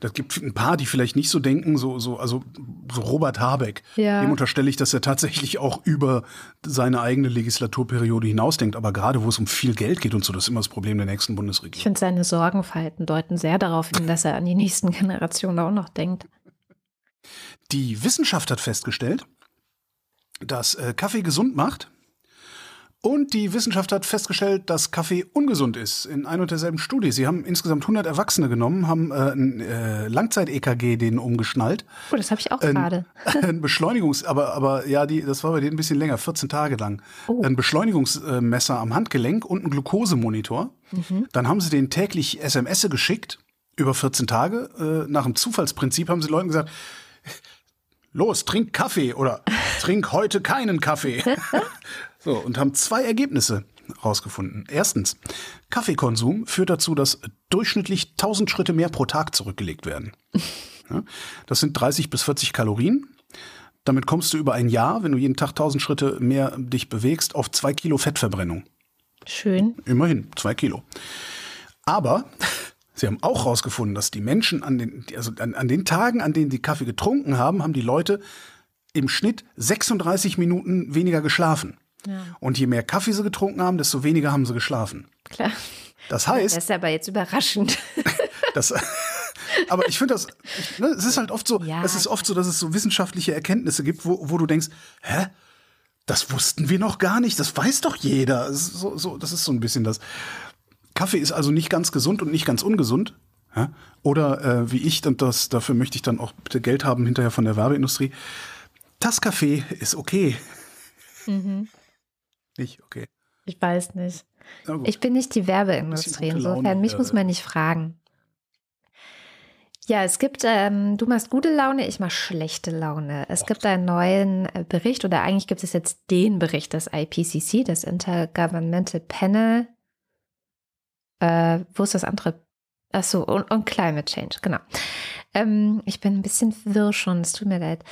Das gibt ein paar, die vielleicht nicht so denken, so, so, also so Robert Habeck. Ja. Dem unterstelle ich, dass er tatsächlich auch über seine eigene Legislaturperiode hinausdenkt. Aber gerade wo es um viel Geld geht und so, das ist immer das Problem der nächsten Bundesregierung. Ich finde, seine Sorgenverhalten deuten sehr darauf hin, dass er an die nächsten *laughs* Generationen auch noch denkt. Die Wissenschaft hat festgestellt, dass äh, Kaffee gesund macht und die Wissenschaft hat festgestellt, dass Kaffee ungesund ist in ein und derselben Studie. Sie haben insgesamt 100 Erwachsene genommen, haben äh, ein äh, Langzeit-EKG denen umgeschnallt. Oh, das habe ich auch gerade. *laughs* Ein Beschleunigungs-, aber, aber ja, die, das war bei denen ein bisschen länger, 14 Tage lang. Oh. Ein Beschleunigungsmesser am Handgelenk und ein Glukosemonitor. Mhm. Dann haben sie denen täglich SMS geschickt über 14 Tage. Äh, nach dem Zufallsprinzip haben sie Leuten gesagt, los, trink Kaffee oder *laughs* trink heute keinen Kaffee. *laughs* so, und haben zwei Ergebnisse rausgefunden. Erstens, Kaffeekonsum führt dazu, dass durchschnittlich 1000 Schritte mehr pro Tag zurückgelegt werden. *laughs* Ja, das sind 30 bis 40 Kalorien. Damit kommst du über ein Jahr, wenn du jeden Tag 1000 Schritte mehr dich bewegst, auf zwei Kilo Fettverbrennung. Schön. Immerhin, zwei Kilo. Aber Sie haben auch herausgefunden, dass die Menschen an den, also an, an den Tagen, an denen sie Kaffee getrunken haben, haben die Leute im Schnitt 36 Minuten weniger geschlafen. Ja. Und je mehr Kaffee sie getrunken haben, desto weniger haben sie geschlafen. Klar. Das heißt. Das ist aber jetzt überraschend. *laughs* das, aber ich finde das, ne, es ist halt oft so, ja. es ist oft so, dass es so wissenschaftliche Erkenntnisse gibt, wo, wo du denkst, hä? Das wussten wir noch gar nicht, das weiß doch jeder. Das ist so, so, das ist so ein bisschen das. Kaffee ist also nicht ganz gesund und nicht ganz ungesund. Ja? Oder äh, wie ich, und das, dafür möchte ich dann auch bitte Geld haben hinterher von der Werbeindustrie. Das Kaffee ist okay. Mhm. Nicht okay. Ich weiß nicht. Ich bin nicht die Werbeindustrie. Insofern, mich muss man nicht fragen. Ja, es gibt, ähm, du machst gute Laune, ich mache schlechte Laune. Es gibt einen neuen äh, Bericht oder eigentlich gibt es jetzt den Bericht des IPCC, des Intergovernmental Panel äh, wo ist das andere? Achso, und, und Climate Change, genau. Ähm, ich bin ein bisschen wirr schon, es tut mir leid.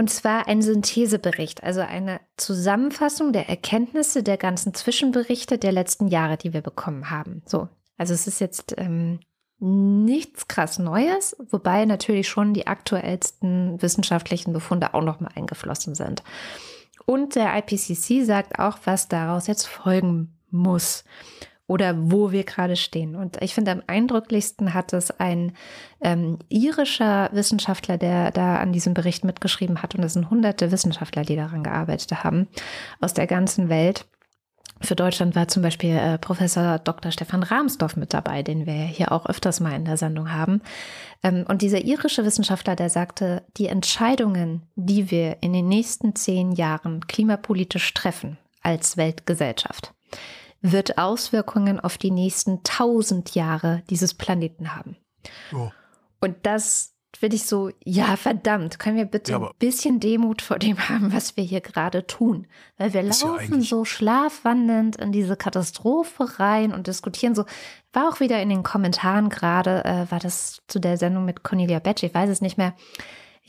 Und zwar ein Synthesebericht, also eine Zusammenfassung der Erkenntnisse der ganzen Zwischenberichte der letzten Jahre, die wir bekommen haben. So, also es ist jetzt ähm, nichts krass Neues, wobei natürlich schon die aktuellsten wissenschaftlichen Befunde auch nochmal eingeflossen sind. Und der IPCC sagt auch, was daraus jetzt folgen muss oder wo wir gerade stehen. Und ich finde, am eindrücklichsten hat es ein ähm, irischer Wissenschaftler, der da an diesem Bericht mitgeschrieben hat. Und es sind hunderte Wissenschaftler, die daran gearbeitet haben, aus der ganzen Welt. Für Deutschland war zum Beispiel äh, Professor Dr. Stefan Rahmsdorf mit dabei, den wir hier auch öfters mal in der Sendung haben. Ähm, und dieser irische Wissenschaftler, der sagte, die Entscheidungen, die wir in den nächsten zehn Jahren klimapolitisch treffen als Weltgesellschaft, wird Auswirkungen auf die nächsten tausend Jahre dieses Planeten haben. Oh. Und das finde ich so, ja, verdammt, können wir bitte ja, ein bisschen Demut vor dem haben, was wir hier gerade tun? Weil wir laufen ja so schlafwandelnd in diese Katastrophe rein und diskutieren so. War auch wieder in den Kommentaren gerade, äh, war das zu der Sendung mit Cornelia Betsch, ich weiß es nicht mehr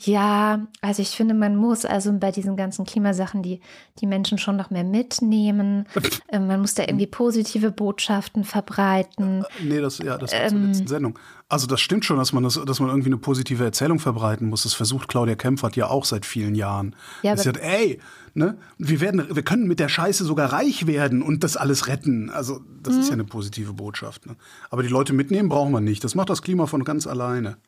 ja, also ich finde, man muss also bei diesen ganzen Klimasachen die, die Menschen schon noch mehr mitnehmen. *laughs* Ähm, man muss da irgendwie positive Botschaften verbreiten. Äh, nee, das, ja, das war ähm, zur letzten Sendung. Also das stimmt schon, dass man, das, dass man irgendwie eine positive Erzählung verbreiten muss. Das versucht Claudia Kempfert ja auch seit vielen Jahren. Ja, sie sagt, ey, ne, wir, werden, wir können mit der Scheiße sogar reich werden und das alles retten. Also das mhm. ist ja eine positive Botschaft. Ne? Aber die Leute mitnehmen brauchen wir nicht. Das macht das Klima von ganz alleine.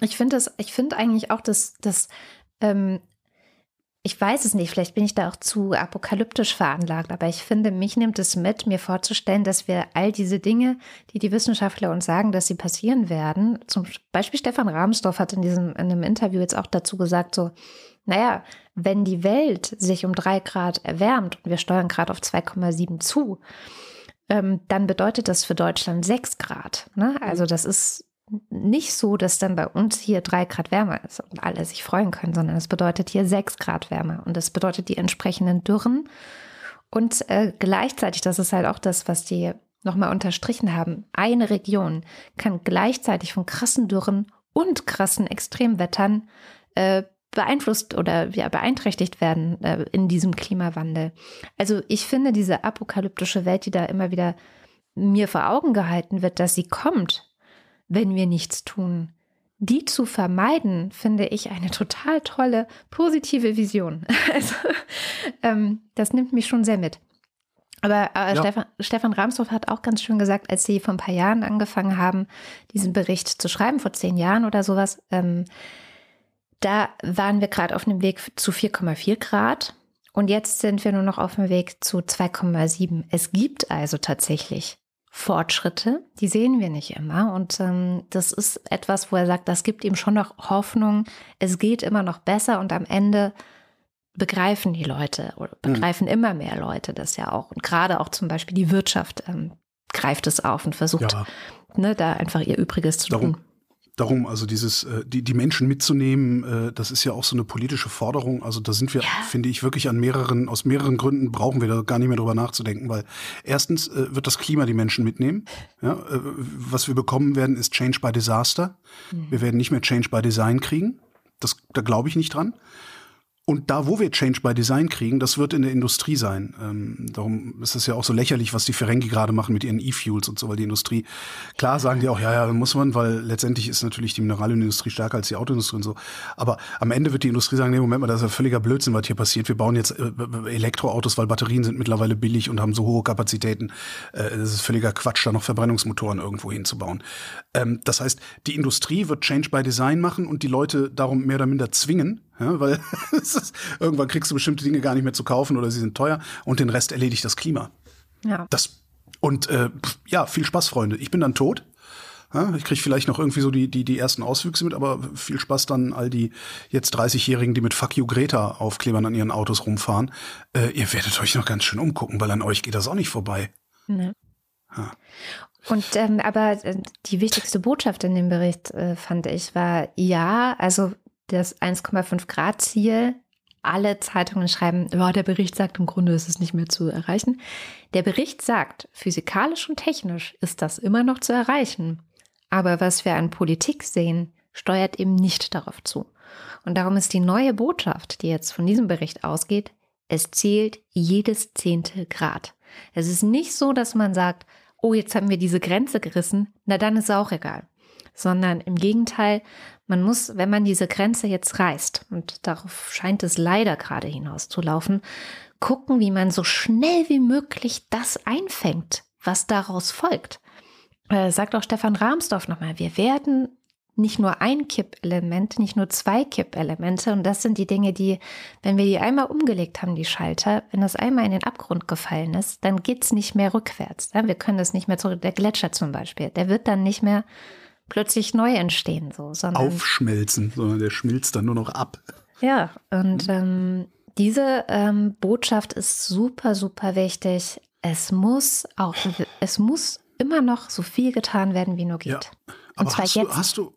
Ich finde das, ich finde eigentlich auch, dass, dass ähm, ich weiß es nicht, vielleicht bin ich da auch zu apokalyptisch veranlagt, aber ich finde, mich nimmt es mit, mir vorzustellen, dass wir all diese Dinge, die die Wissenschaftler uns sagen, dass sie passieren werden, zum Beispiel Stefan Rahmsdorf hat in diesem in einem Interview jetzt auch dazu gesagt, so, naja, wenn die Welt sich um drei Grad erwärmt und wir steuern gerade auf 2,7 zu, ähm, dann bedeutet das für Deutschland sechs Grad. Ne? Also das ist nicht so, dass dann bei uns hier drei Grad wärmer ist und alle sich freuen können, sondern es bedeutet hier sechs Grad wärmer und es bedeutet die entsprechenden Dürren. Und äh, gleichzeitig, das ist halt auch das, was die nochmal unterstrichen haben, eine Region kann gleichzeitig von krassen Dürren und krassen Extremwettern äh, beeinflusst oder ja, beeinträchtigt werden äh, in diesem Klimawandel. Also ich finde diese apokalyptische Welt, die da immer wieder mir vor Augen gehalten wird, dass sie kommt, wenn wir nichts tun, die zu vermeiden, finde ich eine total tolle, positive Vision. *laughs* Also, ähm, das nimmt mich schon sehr mit. Aber äh, ja. Stefan, Stefan Ramsdorf hat auch ganz schön gesagt, als sie vor ein paar Jahren angefangen haben, diesen Bericht zu schreiben, vor zehn Jahren oder sowas, ähm, da waren wir gerade auf dem Weg zu 4,4 Grad und jetzt sind wir nur noch auf dem Weg zu 2,7. Es gibt also tatsächlich Fortschritte, die sehen wir nicht immer. Und ähm, das ist etwas, wo er sagt, das gibt ihm schon noch Hoffnung. Es geht immer noch besser und am Ende begreifen die Leute oder hm. begreifen mhm. immer mehr Leute das ja auch. Und gerade auch zum Beispiel die Wirtschaft ähm, greift es auf und versucht, ja. ne, da einfach ihr Übriges zu Darum, tun. Darum, also dieses, äh, die, die Menschen mitzunehmen, äh, das ist ja auch so eine politische Forderung. Also da sind wir, ja. finde ich, wirklich an mehreren, aus mehreren Gründen brauchen wir da gar nicht mehr drüber nachzudenken, weil erstens äh, wird das Klima die Menschen mitnehmen. Ja, was wir bekommen werden, ist Change by Disaster. Mhm. Wir werden nicht mehr Change by Design kriegen. Das, da glaube ich nicht dran. Und da, wo wir Change by Design kriegen, das wird in der Industrie sein. Ähm, darum ist es ja auch so lächerlich, was die Ferengi gerade machen mit ihren E-Fuels und so, weil die Industrie, klar sagen die auch, ja, ja, muss man, weil letztendlich ist natürlich die Mineralindustrie stärker als die Autoindustrie und so. Aber am Ende wird die Industrie sagen, nee, Moment mal, das ist ja völliger Blödsinn, was hier passiert. Wir bauen jetzt äh, Elektroautos, weil Batterien sind mittlerweile billig und haben so hohe Kapazitäten. Äh, das ist völliger Quatsch, da noch Verbrennungsmotoren irgendwo hinzubauen. Ähm, das heißt, die Industrie wird Change by Design machen und die Leute darum mehr oder minder zwingen, ja, weil *laughs* ist, irgendwann kriegst du bestimmte Dinge gar nicht mehr zu kaufen oder sie sind teuer und den Rest erledigt das Klima. Ja. Das, und äh, ja, viel Spaß, Freunde. Ich bin dann tot. Ja, ich kriege vielleicht noch irgendwie so die, die, die ersten Auswüchse mit, aber viel Spaß dann all die jetzt 30-Jährigen, die mit Fuck you Greta Aufklebern an ihren Autos rumfahren. Äh, ihr werdet euch noch ganz schön umgucken, weil an euch geht das auch nicht vorbei. Ne. Ja. Und ähm, aber äh, die wichtigste Botschaft in dem Bericht äh, fand ich war ja, also das 1,5 Grad Ziel. Alle Zeitungen schreiben, oh, der Bericht sagt, im Grunde ist es nicht mehr zu erreichen. Der Bericht sagt, physikalisch und technisch ist das immer noch zu erreichen. Aber was wir an Politik sehen, steuert eben nicht darauf zu. Und darum ist die neue Botschaft, die jetzt von diesem Bericht ausgeht, es zählt jedes zehnte Grad. Es ist nicht so, dass man sagt, oh, jetzt haben wir diese Grenze gerissen, na dann ist es auch egal. Sondern im Gegenteil, man muss, wenn man diese Grenze jetzt reißt, und darauf scheint es leider gerade hinauszulaufen, gucken, wie man so schnell wie möglich das einfängt, was daraus folgt. Äh, sagt auch Stefan Rahmsdorf nochmal, wir werden nicht nur ein Kippelement, nicht nur zwei Kippelemente. Und das sind die Dinge, die, wenn wir die einmal umgelegt haben, die Schalter, wenn das einmal in den Abgrund gefallen ist, dann geht es nicht mehr rückwärts. Wir können das nicht mehr zurück. Der Gletscher zum Beispiel, der wird dann nicht mehr plötzlich neu entstehen, so, sondern aufschmelzen, sondern der schmilzt dann nur noch ab. Ja, und mhm. ähm, diese ähm, Botschaft ist super, super wichtig. Es muss auch, es muss immer noch so viel getan werden, wie nur geht. Ja, aber hast. Du, hast du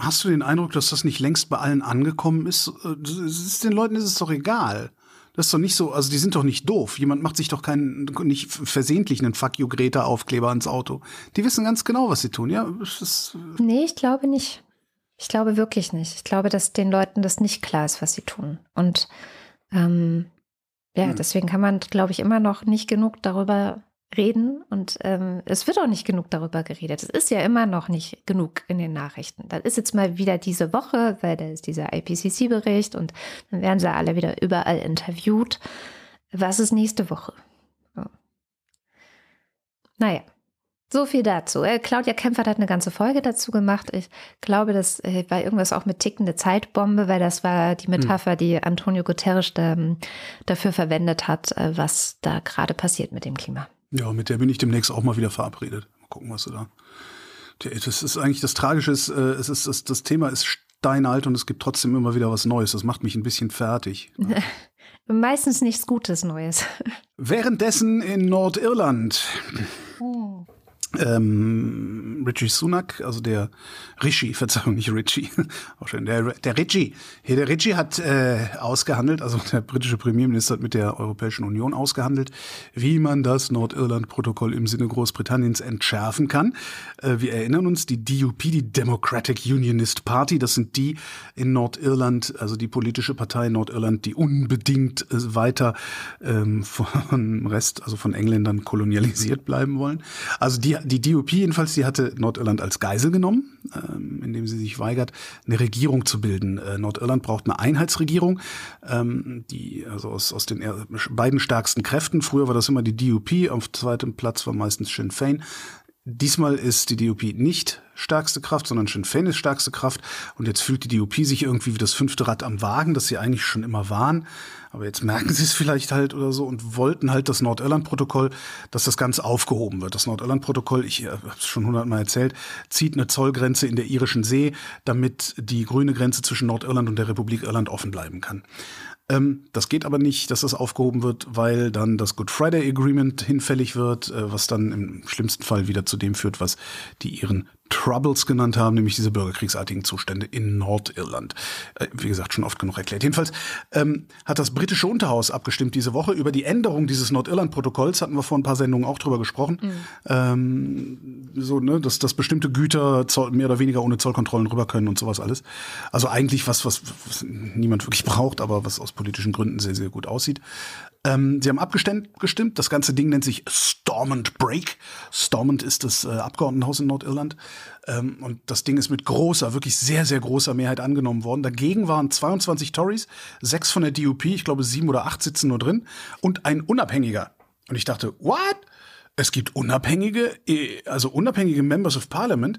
hast du den Eindruck, dass das nicht längst bei allen angekommen ist? ist den Leuten ist es doch egal. Das ist doch nicht so, also die sind doch nicht doof. Jemand macht sich doch keinen, nicht versehentlich einen Fuck you Greta Aufkleber ans Auto. Die wissen ganz genau, was sie tun, ja? Ist, nee, ich glaube nicht. Ich glaube wirklich nicht. Ich glaube, dass den Leuten das nicht klar ist, was sie tun. Und ähm, ja, hm. deswegen kann man, glaube ich, immer noch nicht genug darüber reden und ähm, es wird auch nicht genug darüber geredet. Es ist ja immer noch nicht genug in den Nachrichten. Das ist jetzt mal wieder diese Woche, weil da ist dieser IPCC-Bericht und dann werden sie alle wieder überall interviewt. Was ist nächste Woche? Ja. Naja, so viel dazu. Äh, Claudia Kempfert hat eine ganze Folge dazu gemacht. Ich glaube, das äh, war irgendwas auch mit tickende Zeitbombe, weil das war die Metapher, die Antonio Guterres da, ähm, dafür verwendet hat, äh, was da gerade passiert mit dem Klima. Ja, mit der bin ich demnächst auch mal wieder verabredet. Mal gucken, was du da. Das ist eigentlich das Tragische, ist, äh, es ist das, das Thema ist steinalt und es gibt trotzdem immer wieder was Neues. Das macht mich ein bisschen fertig. *laughs* Meistens nichts Gutes Neues. Währenddessen in Nordirland. Oh. Ähm, Richie Sunak, also der Rishi, *laughs* Verzeihung, nicht Richie, *laughs* auch schön, der, der Richie. Hier, der Richie hat äh, ausgehandelt, also der britische Premierminister hat mit der Europäischen Union ausgehandelt, wie man das Nordirland-Protokoll im Sinne Großbritanniens entschärfen kann. Äh, wir erinnern uns, die DUP, die Democratic Unionist Party, das sind die in Nordirland, also die politische Partei in Nordirland, die unbedingt äh, weiter ähm, *laughs* vom Rest, also von Engländern kolonialisiert bleiben wollen. Also die die DUP jedenfalls, die hatte Nordirland als Geisel genommen, ähm, indem sie sich weigert, eine Regierung zu bilden. Äh, Nordirland braucht eine Einheitsregierung, ähm, die also aus, aus den beiden stärksten Kräften. Früher war das immer die DUP, auf zweitem Platz war meistens Sinn Fein. Diesmal ist die DUP nicht stärkste Kraft, sondern Sinn Fein ist stärkste Kraft. Und jetzt fühlt die DUP sich irgendwie wie das fünfte Rad am Wagen, das sie eigentlich schon immer waren. Aber jetzt merken sie es vielleicht halt oder so und wollten halt das Nordirland-Protokoll, dass das Ganze aufgehoben wird. Das Nordirland-Protokoll, ich habe es schon hundertmal erzählt, zieht eine Zollgrenze in der irischen See, damit die grüne Grenze zwischen Nordirland und der Republik Irland offen bleiben kann. Ähm, das geht aber nicht, dass das aufgehoben wird, weil dann das Good Friday Agreement hinfällig wird, äh, was dann im schlimmsten Fall wieder zu dem führt, was die ihren Troubles genannt haben, nämlich diese bürgerkriegsartigen Zustände in Nordirland. Äh, wie gesagt, schon oft genug erklärt. Jedenfalls ähm, hat das britische Unterhaus abgestimmt diese Woche über die Änderung dieses Nordirland-Protokolls. Hatten wir vor ein paar Sendungen auch drüber gesprochen. Mhm. Ähm, so, ne, dass, dass bestimmte Güter Zoll, mehr oder weniger ohne Zollkontrollen rüber können und sowas alles. Also eigentlich was, was, was niemand wirklich *laughs* braucht, aber was aus politischen Gründen sehr, sehr gut aussieht. Ähm, sie haben abgestimmt. Das ganze Ding nennt sich Stormont Break. Stormont ist das äh, Abgeordnetenhaus in Nordirland. Ähm, und das Ding ist mit großer, wirklich sehr, sehr großer Mehrheit angenommen worden. Dagegen waren 22 Tories, sechs von der DUP, ich glaube sieben oder acht sitzen nur drin, und ein Unabhängiger. Und ich dachte, what? Es gibt unabhängige, äh, also unabhängige Members of Parliament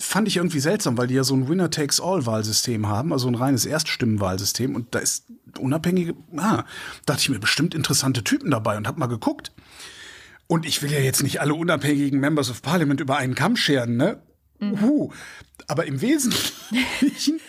fand ich irgendwie seltsam, weil die ja so ein Winner-Takes-All-Wahlsystem haben, also ein reines Erststimmenwahlsystem. Und da ist unabhängige, ah, dachte ich mir, bestimmt interessante Typen dabei und hab mal geguckt. Und ich will ja jetzt nicht alle unabhängigen Members of Parliament über einen Kamm scheren, ne? Mhm. Uh, aber im Wesentlichen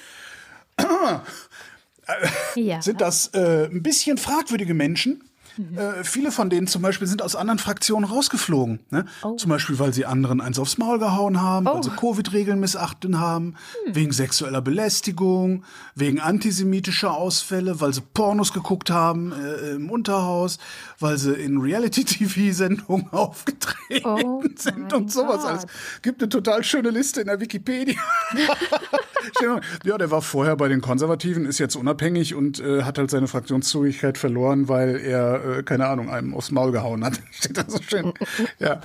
ja. *laughs* sind das äh, ein bisschen fragwürdige Menschen, Mhm. Äh, viele von denen zum Beispiel sind aus anderen Fraktionen rausgeflogen. Ne? Oh. Zum Beispiel, weil sie anderen eins aufs Maul gehauen haben, oh. weil sie Covid-Regeln missachtet haben, hm. wegen sexueller Belästigung, wegen antisemitischer Ausfälle, weil sie Pornos geguckt haben äh, im Unterhaus, weil sie in Reality-TV-Sendungen *laughs* aufgetreten oh sind und sowas alles. Gibt eine total schöne Liste in der Wikipedia. *laughs* ja, der war vorher bei den Konservativen, ist jetzt unabhängig und äh, hat halt seine Fraktionszugehörigkeit verloren, weil er äh, keine Ahnung, einem aufs Maul gehauen hat. *laughs* Steht da so schön. *laughs* ja. Und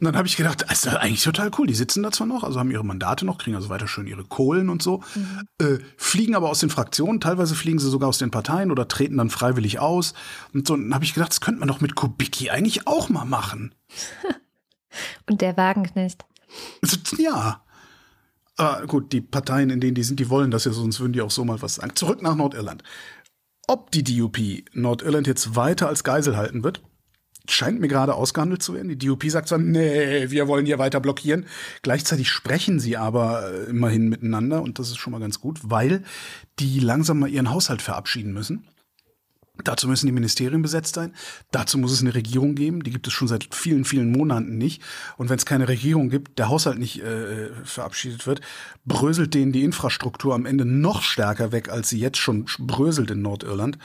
dann habe ich gedacht, das ist eigentlich total cool. Die sitzen da zwar noch, also haben ihre Mandate noch, kriegen also weiter schön ihre Kohlen und so, mhm. äh, fliegen aber aus den Fraktionen, teilweise fliegen sie sogar aus den Parteien oder treten dann freiwillig aus. Und so dann habe ich gedacht, das könnte man doch mit Kubicki eigentlich auch mal machen. *laughs* und der Wagenknecht. Ja. Aber gut, die Parteien, in denen die sind, die wollen das ja, sonst würden die auch so mal was sagen. Zurück nach Nordirland. Ob die DUP Nordirland jetzt weiter als Geisel halten wird, scheint mir gerade ausgehandelt zu werden. Die DUP sagt zwar, nee, wir wollen hier weiter blockieren. Gleichzeitig sprechen sie aber äh, immerhin miteinander und das ist schon mal ganz gut, weil die langsam mal ihren Haushalt verabschieden müssen. Dazu müssen die Ministerien besetzt sein. Dazu muss es eine Regierung geben. Die gibt es schon seit vielen, vielen Monaten nicht. Und wenn es keine Regierung gibt, der Haushalt nicht äh, verabschiedet wird, bröselt denen die Infrastruktur am Ende noch stärker weg, als sie jetzt schon bröselt in Nordirland.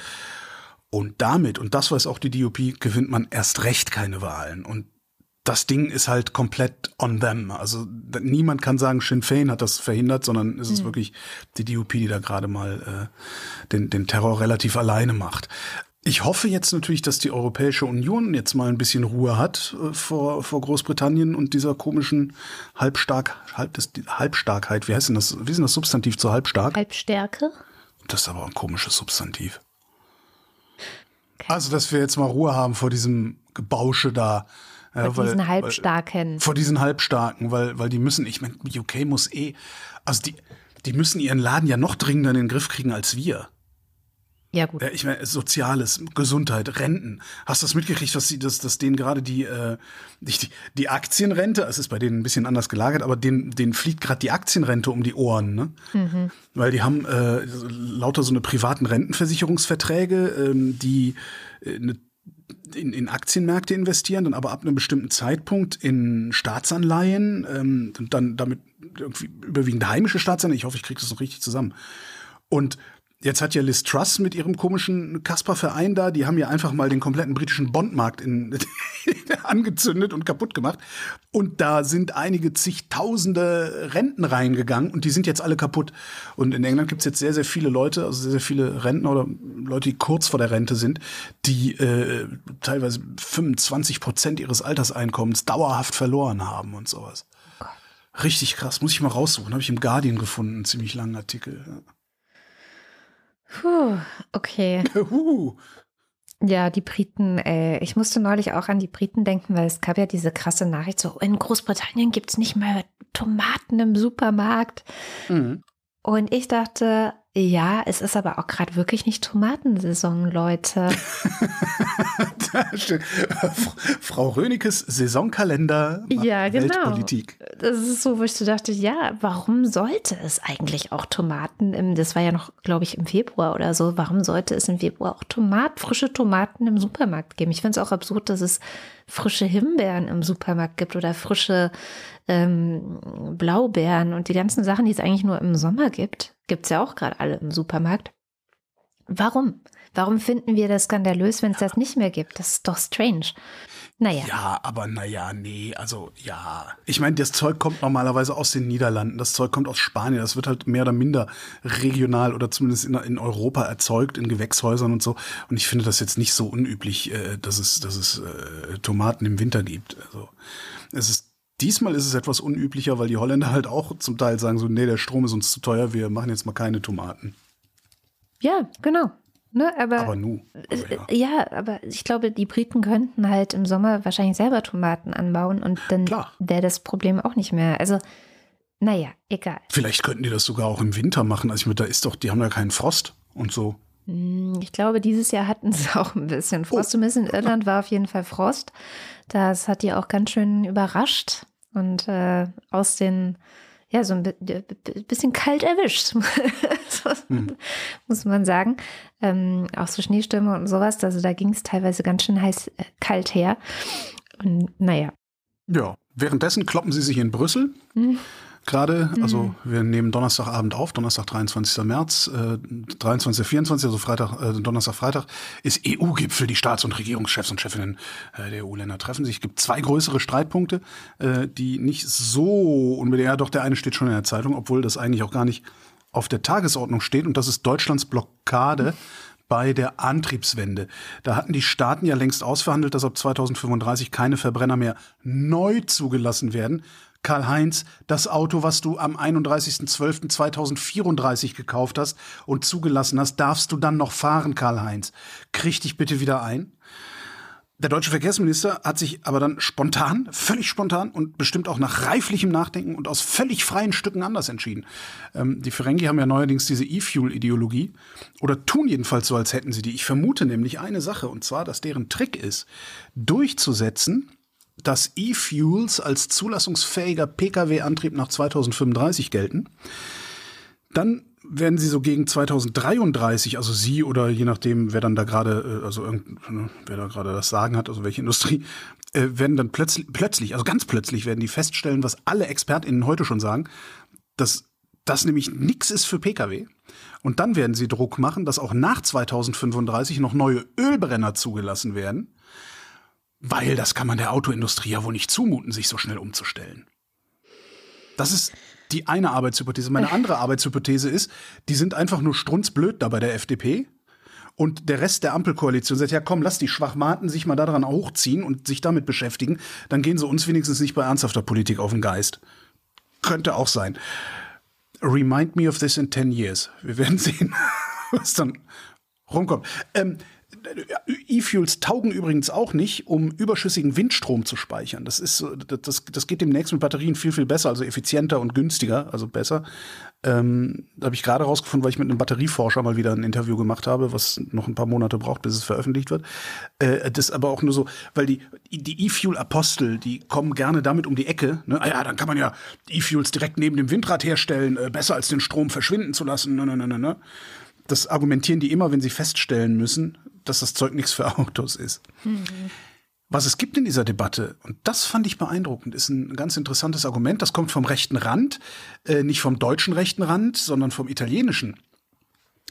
Und damit, und das weiß auch die DUP, gewinnt man erst recht keine Wahlen. Und das Ding ist halt komplett on them. Also niemand kann sagen, Sinn Fein hat das verhindert, sondern es ist mhm. wirklich die DUP, die da gerade mal äh, den, den Terror relativ alleine macht. Ich hoffe jetzt natürlich, dass die Europäische Union jetzt mal ein bisschen Ruhe hat äh, vor, vor Großbritannien und dieser komischen Halbstark, Halb, das, Halbstarkheit. Wie heißt denn das? Wie ist denn das Substantiv zu Halbstark? Halbstärke. Das ist aber ein komisches Substantiv. Okay. Also, dass wir jetzt mal Ruhe haben vor diesem Gebausche da ja, vor weil, diesen Halbstarken. Weil, vor diesen Halbstarken, weil, weil die müssen, ich meine, UK muss eh, also die, die müssen ihren Laden ja noch dringender in den Griff kriegen als wir. Ja, gut. Ich meine, Soziales, Gesundheit, Renten. Hast du das mitgekriegt, dass, sie, dass, dass denen gerade die, äh, die, die Aktienrente, es ist bei denen ein bisschen anders gelagert, aber denen, denen fliegt gerade die Aktienrente um die Ohren, ne? Mhm. Weil die haben äh, lauter so eine privaten Rentenversicherungsverträge, ähm, die äh, eine in, in Aktienmärkte investieren, dann aber ab einem bestimmten Zeitpunkt in Staatsanleihen ähm, und dann damit irgendwie überwiegend heimische Staatsanleihen. Ich hoffe, ich kriege das noch richtig zusammen. Und Jetzt hat ja Liz Truss mit ihrem komischen Kasper-Verein da, die haben ja einfach mal den kompletten britischen Bondmarkt in, *laughs* angezündet und kaputt gemacht. Und da sind einige zigtausende Renten reingegangen und die sind jetzt alle kaputt. Und in England gibt's jetzt sehr, sehr viele Leute, also sehr, sehr viele Rentner oder Leute, die kurz vor der Rente sind, die äh, teilweise 25 Prozent ihres Alterseinkommens dauerhaft verloren haben und sowas. Richtig krass, muss ich mal raussuchen. Habe ich im Guardian gefunden, einen ziemlich langen Artikel. Ja. Puh, okay. *laughs* Ja, die Briten, ey. Ich musste neulich auch an die Briten denken, weil es gab ja diese krasse Nachricht, so in Großbritannien gibt es nicht mehr Tomaten im Supermarkt. Mhm. Und ich dachte, ja, es ist aber auch gerade wirklich nicht Tomatensaison, Leute. *laughs* Frau Rönekes Saisonkalender. Ja, genau. Weltpolitik. Das ist so, wo ich so dachte, ja, warum sollte es eigentlich auch Tomaten im, das war ja noch, glaube ich, im Februar oder so, warum sollte es im Februar auch Tomat, frische Tomaten im Supermarkt geben? Ich finde es auch absurd, dass es frische Himbeeren im Supermarkt gibt oder frische ähm, Blaubeeren und die ganzen Sachen, die es eigentlich nur im Sommer gibt, gibt es ja auch gerade alle im Supermarkt. Warum? Warum finden wir das skandalös, wenn es das nicht mehr gibt? Das ist doch strange. Naja. Ja, aber naja, nee, also ja. Ich meine, das Zeug kommt normalerweise aus den Niederlanden, das Zeug kommt aus Spanien, das wird halt mehr oder minder regional oder zumindest in, in Europa erzeugt, in Gewächshäusern und so. Und ich finde das jetzt nicht so unüblich, äh, dass es, dass es äh, Tomaten im Winter gibt. Also es ist Diesmal ist es etwas unüblicher, weil die Holländer halt auch zum Teil sagen so, nee, der Strom ist uns zu teuer, wir machen jetzt mal keine Tomaten. Ja, genau. Ne, aber, aber nu. Ja. ja. aber ich glaube, die Briten könnten halt im Sommer wahrscheinlich selber Tomaten anbauen und dann wäre das Problem auch nicht mehr. Also, naja, egal. Vielleicht könnten die das sogar auch im Winter machen. Also, ich meine, da ist doch, die haben ja keinen Frost und so. Hm, ich glaube, dieses Jahr hatten sie *laughs* auch ein bisschen Frost. Oh. Zumindest in Irland war auf jeden Fall Frost. Das hat die auch ganz schön überrascht und äh, aus den ja, so ein bisschen kalt erwischt, *laughs* hm. muss man sagen. Ähm, auch so Schneestürme und sowas. Also da ging es teilweise ganz schön heiß äh, kalt her. Und naja. Ja, währenddessen kloppen sie sich in Brüssel. Hm gerade. Mhm. Also wir nehmen Donnerstagabend auf, Donnerstag, 23. März, äh, 23. 24. also Freitag, äh, Donnerstag, Freitag, ist EU-Gipfel. Die Staats- und Regierungschefs und Chefinnen äh, der EU-Länder treffen sich. Es gibt zwei größere Streitpunkte, äh, die nicht so unbedingt, ja doch, der eine steht schon in der Zeitung, obwohl das eigentlich auch gar nicht auf der Tagesordnung steht. Und das ist Deutschlands Blockade bei der Antriebswende. Da hatten die Staaten ja längst ausverhandelt, dass ab 2035 keine Verbrenner mehr neu zugelassen werden, Karl-Heinz, das Auto, was du am 31.12.2034 gekauft hast und zugelassen hast, darfst du dann noch fahren, Karl-Heinz. Krieg dich bitte wieder ein. Der deutsche Verkehrsminister hat sich aber dann spontan, völlig spontan und bestimmt auch nach reiflichem Nachdenken und aus völlig freien Stücken anders entschieden. Ähm, die Ferengi haben ja neuerdings diese E-Fuel-Ideologie oder tun jedenfalls so, als hätten sie die. Ich vermute nämlich eine Sache und zwar, dass deren Trick ist, durchzusetzen, dass E-Fuels als zulassungsfähiger Pkw-Antrieb nach 2035 gelten. Dann werden sie so gegen 2033, also Sie oder je nachdem, wer dann da gerade, äh, also ne, wer da gerade das Sagen hat, also welche Industrie, äh, werden dann plötzlich, plötzlich, also ganz plötzlich werden die feststellen, was alle ExpertInnen heute schon sagen, dass das nämlich nichts ist für Pkw. Und dann werden sie Druck machen, dass auch nach 2035 noch neue Ölbrenner zugelassen werden. Weil das kann man der Autoindustrie ja wohl nicht zumuten, sich so schnell umzustellen. Das ist die eine Arbeitshypothese. Meine *laughs* andere Arbeitshypothese ist, die sind einfach nur strunzblöd da bei der FDP. Und der Rest der Ampelkoalition sagt, ja komm, lass die Schwachmaten sich mal daran hochziehen und sich damit beschäftigen. Dann gehen sie uns wenigstens nicht bei ernsthafter Politik auf den Geist. Könnte auch sein. Remind me of this in 10 years. Wir werden *laughs* sehen, was dann rumkommt. Ähm, E-Fuels taugen übrigens auch nicht, um überschüssigen Windstrom zu speichern. Das ist das, das geht demnächst mit Batterien viel, viel besser, also effizienter und günstiger, also besser. Ähm, da habe ich gerade rausgefunden, weil ich mit einem Batterieforscher mal wieder ein Interview gemacht habe, was noch ein paar Monate braucht, bis es veröffentlicht wird. Äh, das aber auch nur so, weil die die E-Fuel-Apostel, die kommen gerne damit um die Ecke. Ne? Ah ja, dann kann man ja E-Fuels direkt neben dem Windrad herstellen, äh, besser als den Strom verschwinden zu lassen. Ne, ne, ne, ne. ne Das argumentieren die immer, wenn sie feststellen müssen, dass das Zeug nichts für *laughs* Autos ist. Mhm. Was es gibt in dieser Debatte, und das fand ich beeindruckend, ist ein ganz interessantes Argument. Das kommt vom rechten Rand, äh, nicht vom deutschen rechten Rand, sondern vom italienischen.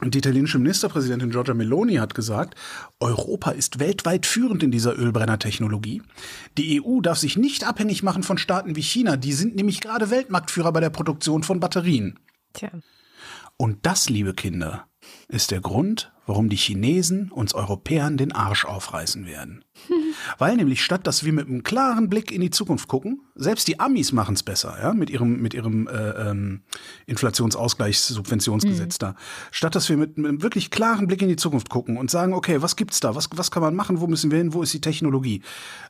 Und die italienische Ministerpräsidentin Giorgia Meloni hat gesagt, Europa ist weltweit führend in dieser Ölbrennertechnologie. Die EU darf sich nicht abhängig machen von Staaten wie China. Die sind nämlich gerade Weltmarktführer bei der Produktion von Batterien. Tja. Und das, liebe Kinder, ist der Grund, warum die Chinesen uns Europäern den Arsch aufreißen werden. *laughs* Weil nämlich statt, dass wir mit einem klaren Blick in die Zukunft gucken, selbst die Amis machen es besser, ja, mit ihrem, mit ihrem äh, ähm, Inflationsausgleichssubventionsgesetz mhm. da. Statt dass wir mit einem wirklich klaren Blick in die Zukunft gucken und sagen, okay, was gibt's da? Was, was kann man machen? Wo müssen wir hin? Wo ist die Technologie?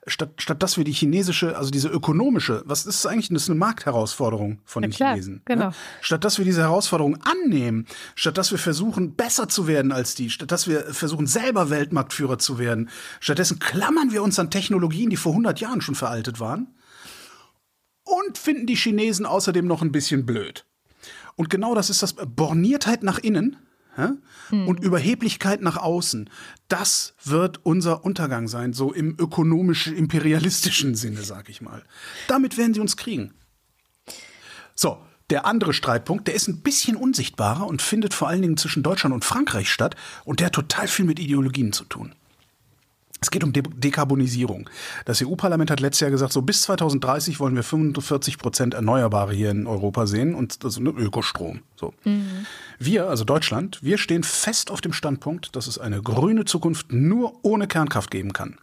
Statt, statt dass wir die chinesische, also diese ökonomische, was ist eigentlich das ist eine Marktherausforderung von ja, den klar, Chinesen? Genau. Ja? Statt dass wir diese Herausforderung annehmen, statt dass wir versuchen, besser zu werden als die, statt dass wir versuchen, selber Weltmarktführer zu werden, stattdessen klammern wir uns an Technologien, die vor 100 Jahren schon veraltet waren und finden die Chinesen außerdem noch ein bisschen blöd. Und genau das ist das Borniertheit nach innen hm. und Überheblichkeit nach außen. Das wird unser Untergang sein, so im ökonomisch-imperialistischen Sinne, sag ich mal. Damit werden sie uns kriegen. So, der andere Streitpunkt, der ist ein bisschen unsichtbarer und findet vor allen Dingen zwischen Deutschland und Frankreich statt und der hat total viel mit Ideologien zu tun. Es geht um De Dekarbonisierung. Das EU-Parlament hat letztes Jahr gesagt, so bis 2030 wollen wir 45 Prozent Erneuerbare hier in Europa sehen und das ist Ökostrom. So. Mhm. Wir, also Deutschland, wir stehen fest auf dem Standpunkt, dass es eine grüne Zukunft nur ohne Kernkraft geben kann.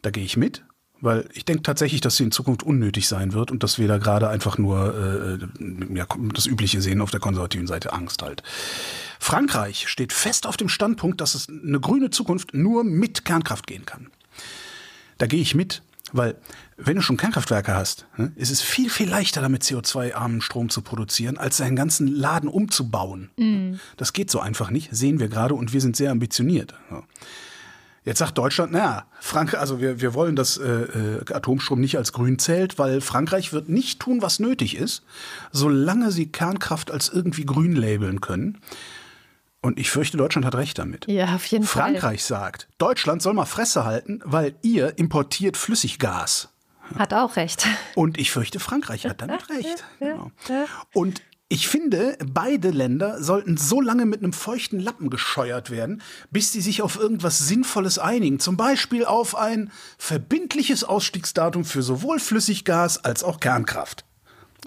Da gehe ich mit, weil ich denke tatsächlich, dass sie in Zukunft unnötig sein wird und dass wir da gerade einfach nur äh, ja, das Übliche sehen auf der konservativen Seite, Angst halt. Frankreich steht fest auf dem Standpunkt, dass es eine grüne Zukunft nur mit Kernkraft gehen kann. Da gehe ich mit, weil wenn du schon Kernkraftwerke hast, ne, ist es viel, viel leichter damit CO2-armen Strom zu produzieren, als seinen ganzen Laden umzubauen. Mm. Das geht so einfach nicht, sehen wir gerade und wir sind sehr ambitioniert. Jetzt sagt Deutschland, naja, Frank, also wir, wir wollen, dass äh, äh, Atomstrom nicht als grün zählt, weil Frankreich wird nicht tun, was nötig ist, solange sie Kernkraft als irgendwie grün labeln können. Und ich fürchte, Deutschland hat recht damit. Ja, auf jeden Fall. Frankreich sagt, Deutschland soll mal Fresse halten, weil ihr importiert Flüssiggas. Hat auch recht. Und ich fürchte, Frankreich hat damit *laughs* recht. Genau. Und ich finde, beide Länder sollten so lange mit einem feuchten Lappen gescheuert werden, bis sie sich auf irgendwas Sinnvolles einigen. Zum Beispiel auf ein verbindliches Ausstiegsdatum für sowohl Flüssiggas als auch Kernkraft.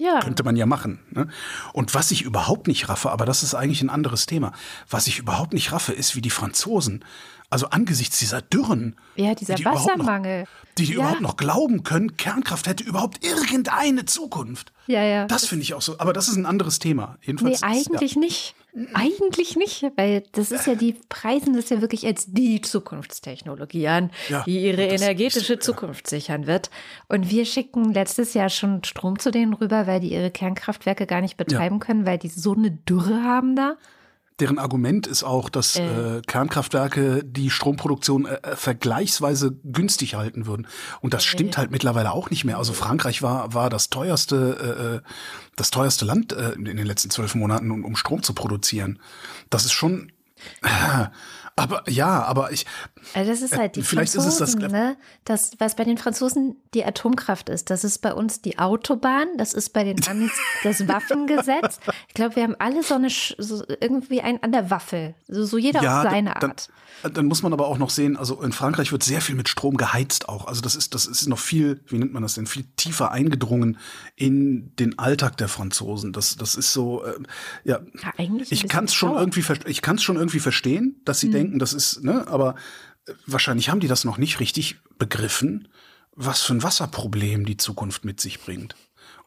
Ja. Könnte man ja machen. Ne? Und was ich überhaupt nicht raffe, aber das ist eigentlich ein anderes Thema, was ich überhaupt nicht raffe, ist, wie die Franzosen, also angesichts dieser Dürren, ja, dieser die Wassermangel, noch, die, die ja. überhaupt noch glauben können, Kernkraft hätte überhaupt irgendeine Zukunft. Ja, ja. Das finde ich auch so, aber das ist ein anderes Thema. Jedenfalls nee, eigentlich ja. nicht. Eigentlich nicht, weil das ist ja, die preisen das ja wirklich als die Zukunftstechnologie an, ja, die ihre energetische ist, Zukunft sichern wird. Und wir schicken letztes Jahr schon Strom zu denen rüber, weil die ihre Kernkraftwerke gar nicht betreiben können, weil die so eine Dürre haben da. Deren Argument ist auch, dass äh. Äh, Kernkraftwerke die Stromproduktion äh, äh vergleichsweise günstig halten würden. Und das stimmt halt mittlerweile auch nicht mehr. Also Frankreich war, war das teuerste, äh, äh das teuerste Land äh, in den letzten zwölf Monaten, um, um Strom zu produzieren. Das ist schon. *laughs* Aber ja, aber ich. Also das ist halt die vielleicht Franzosen, ist es das, ne? Das, was bei den Franzosen die Atomkraft ist, das ist bei uns die Autobahn, das ist bei den Amis *laughs* das Waffengesetz. Ich glaube, wir haben alle so eine so irgendwie ein an der Waffel, so, so jeder ja, auf seine dann, Art. Dann muss man aber auch noch sehen, also in Frankreich wird sehr viel mit Strom geheizt auch. Also das ist das ist noch viel, wie nennt man das denn, viel tiefer eingedrungen in den Alltag der Franzosen. Das das ist so, äh, ja. ja ich kann es schon irgendwie, ich kann es schon irgendwie verstehen, dass sie mhm. denken das ist, ne, aber wahrscheinlich haben die das noch nicht richtig begriffen, was für ein Wasserproblem die Zukunft mit sich bringt.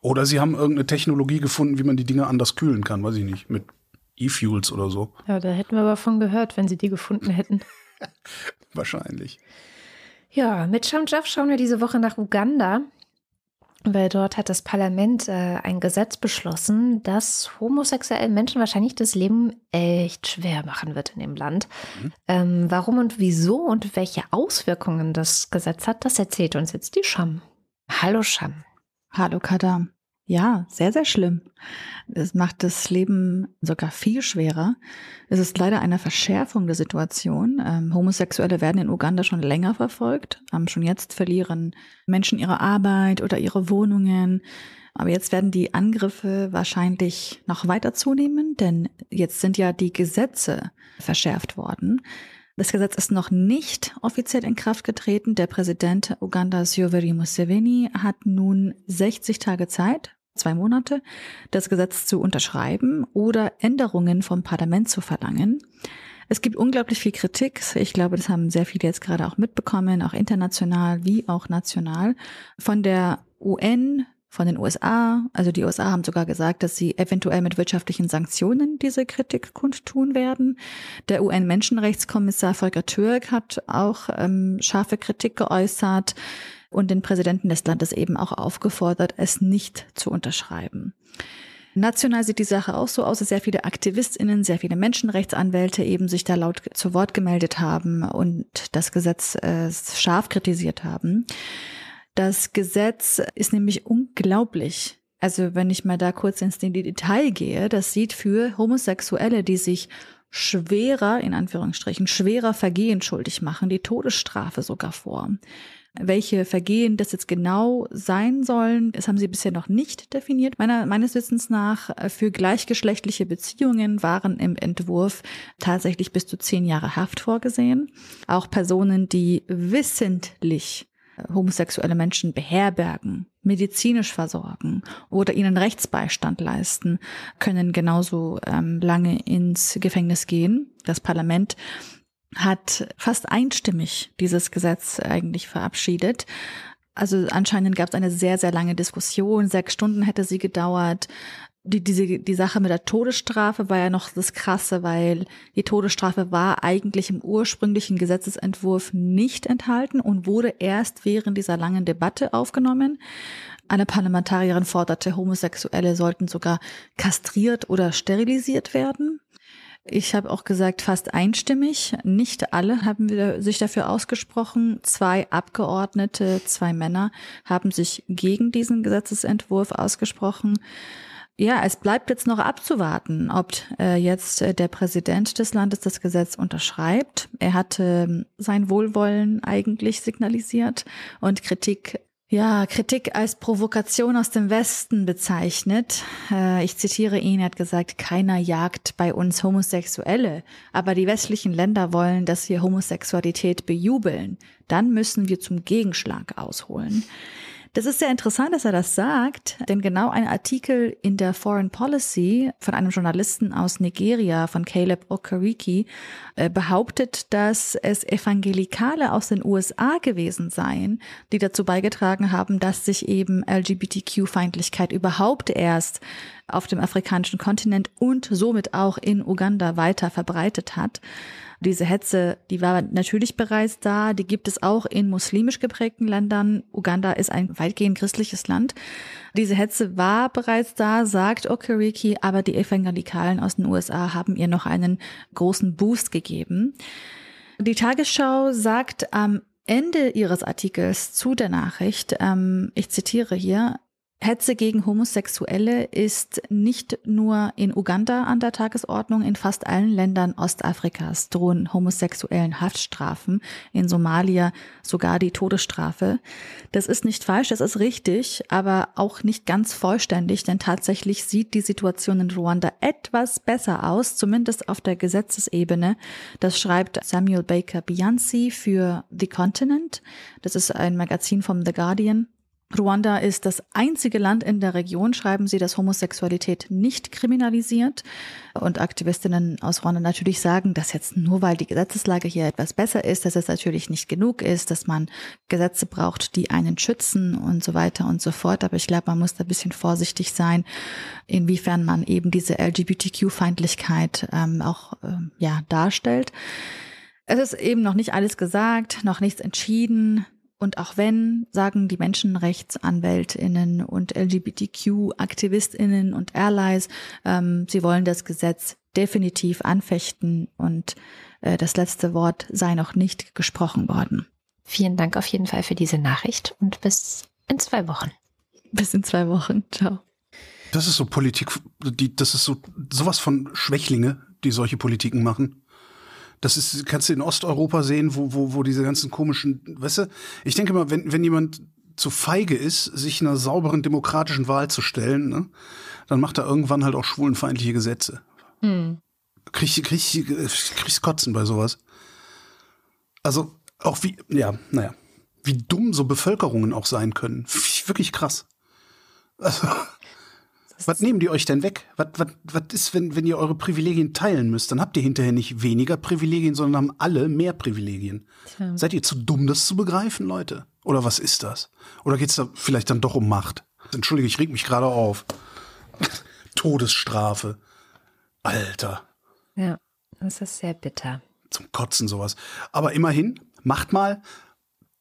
Oder sie haben irgendeine Technologie gefunden, wie man die Dinge anders kühlen kann, weiß ich nicht, mit E-Fuels oder so. Ja, da hätten wir aber von gehört, wenn sie die gefunden hätten. *laughs* *laughs* Wahrscheinlich. Ja, mit Sham Jaff schauen wir diese Woche nach Uganda weil dort hat das Parlament äh, ein Gesetz beschlossen, das homosexuellen Menschen wahrscheinlich das Leben echt schwer machen wird in dem Land. Mhm. Ähm, warum und wieso und welche Auswirkungen das Gesetz hat, das erzählt uns jetzt die Scham. Hallo Scham. Hallo Kadam. Ja, sehr, sehr schlimm. Es macht das Leben sogar viel schwerer. Es ist leider eine Verschärfung der Situation. Ähm, Homosexuelle werden in Uganda schon länger verfolgt. Ähm, schon jetzt verlieren Menschen ihre Arbeit oder ihre Wohnungen. Aber jetzt werden die Angriffe wahrscheinlich noch weiter zunehmen, denn jetzt sind ja die Gesetze verschärft worden. Das Gesetz ist noch nicht offiziell in Kraft getreten. Der Präsident Ugandas Yoweri Museveni hat nun 60 Tage Zeit, zwei Monate, das Gesetz zu unterschreiben oder Änderungen vom Parlament zu verlangen. Es gibt unglaublich viel Kritik. Ich glaube, das haben sehr viele jetzt gerade auch mitbekommen, auch international wie auch national. Von der UN von den USA. Also die USA haben sogar gesagt, dass sie eventuell mit wirtschaftlichen Sanktionen diese Kritik kundtun werden. Der UN-Menschenrechtskommissar Volker Türk hat auch ähm, scharfe Kritik geäußert und den Präsidenten des Landes eben auch aufgefordert, es nicht zu unterschreiben. National sieht die Sache auch so aus, dass sehr viele AktivistInnen, sehr viele Menschenrechtsanwälte eben sich da laut zu Wort gemeldet haben und das Gesetz äh, scharf kritisiert haben. Das Gesetz ist nämlich unglaublich. Also wenn ich mal da kurz ins Detail gehe, das sieht für Homosexuelle, die sich schwerer, in Anführungsstrichen, schwerer Vergehen schuldig machen, die Todesstrafe sogar vor. Welche Vergehen das jetzt genau sein sollen, das haben sie bisher noch nicht definiert. Meiner, meines Wissens nach für gleichgeschlechtliche Beziehungen waren im Entwurf tatsächlich bis zu zehn Jahre Haft vorgesehen. Auch Personen, die wissentlich homosexuelle Menschen beherbergen, medizinisch versorgen oder ihnen Rechtsbeistand leisten, können genauso ähm, lange ins Gefängnis gehen. Das Parlament hat fast einstimmig dieses Gesetz eigentlich verabschiedet. Also anscheinend gab es eine sehr, sehr lange Diskussion. Sechs Stunden hätte sie gedauert die, diese, die Sache mit der Todesstrafe war ja noch das Krasse, weil die Todesstrafe war eigentlich im ursprünglichen Gesetzesentwurf nicht enthalten und wurde erst während dieser langen Debatte aufgenommen. Eine Parlamentarierin forderte, Homosexuelle sollten sogar kastriert oder sterilisiert werden. Ich habe auch gesagt, fast einstimmig. Nicht alle haben sich dafür ausgesprochen. Zwei Abgeordnete, zwei Männer haben sich gegen diesen Gesetzesentwurf ausgesprochen. Ja, es bleibt jetzt noch abzuwarten, ob äh, jetzt äh, der Präsident des Landes das Gesetz unterschreibt. Er hatte ähm, sein Wohlwollen eigentlich signalisiert und Kritik ja, Kritik als Provokation aus dem Westen bezeichnet. Äh, ich zitiere ihn, er hat gesagt, keiner jagt bei uns Homosexuelle, aber die westlichen Länder wollen, dass wir Homosexualität bejubeln. Dann müssen wir zum Gegenschlag ausholen. Das ist sehr interessant, dass er das sagt, denn genau ein Artikel in der Foreign Policy von einem Journalisten aus Nigeria, von Caleb Okereke, äh, behauptet, dass es Evangelikale aus den USA gewesen seien, die dazu beigetragen haben, dass sich eben LGBTQ-Feindlichkeit überhaupt erst auf dem afrikanischen Kontinent und somit auch in Uganda weiter verbreitet hat. Diese Hetze, die war natürlich bereits da, die gibt es auch in muslimisch geprägten Ländern. Uganda ist ein weitgehend christliches Land. Diese Hetze war bereits da, sagt Okereke, aber die Evangelikalen aus den USA haben ihr noch einen großen Boost gegeben. Die Tagesschau sagt am Ende ihres Artikels zu der Nachricht, ähm, ich zitiere hier, Hetze gegen Homosexuelle ist nicht nur in Uganda an der Tagesordnung, in fast allen Ländern Ostafrikas drohen homosexuellen Haftstrafen, in Somalia sogar die Todesstrafe. Das ist nicht falsch, das ist richtig, aber auch nicht ganz vollständig, denn tatsächlich sieht die Situation in Ruanda etwas besser aus, zumindest auf der Gesetzesebene. Das schreibt Samuel Baker Bianzi für The Continent. Das ist ein Magazin vom The Guardian. Ruanda ist das einzige Land in der Region, schreiben sie, das Homosexualität nicht kriminalisiert. Und Aktivistinnen aus Ruanda natürlich sagen, dass jetzt nur weil die Gesetzeslage hier etwas besser ist, dass es natürlich nicht genug ist, dass man Gesetze braucht, die einen schützen und so weiter und so fort. Aber ich glaube, man muss da ein bisschen vorsichtig sein, inwiefern man eben diese LGBTQ-Feindlichkeit ähm, auch ähm, ja, darstellt. Es ist eben noch nicht alles gesagt, noch nichts entschieden. Und auch wenn, sagen die Menschenrechtsanwältinnen und LGBTQ-Aktivistinnen und Allies, ähm, sie wollen das Gesetz definitiv anfechten und äh, das letzte Wort sei noch nicht gesprochen worden. Vielen Dank auf jeden Fall für diese Nachricht und bis in zwei Wochen. Bis in zwei Wochen. Ciao. Das ist so Politik, die, das ist so sowas von Schwächlinge, die solche Politiken machen. Das ist, kannst du in Osteuropa sehen, wo, wo, wo diese ganzen komischen, weißt du, ich denke mal, wenn, wenn jemand zu feige ist, sich einer sauberen demokratischen Wahl zu stellen, ne, dann macht er irgendwann halt auch schwulenfeindliche Gesetze. Hm. Krieg, krieg, kriegst Kotzen bei sowas. Also auch wie, ja, naja, wie dumm so Bevölkerungen auch sein können. Wirklich krass. Also, was nehmen die euch denn weg? Was, was, was ist, wenn, wenn ihr eure Privilegien teilen müsst? Dann habt ihr hinterher nicht weniger Privilegien, sondern haben alle mehr Privilegien. Tja. Seid ihr zu dumm, das zu begreifen, Leute? Oder was ist das? Oder geht es da vielleicht dann doch um Macht? Entschuldige, ich reg mich gerade auf. *laughs* Todesstrafe. Alter. Ja, das ist sehr bitter. Zum Kotzen sowas. Aber immerhin, macht mal.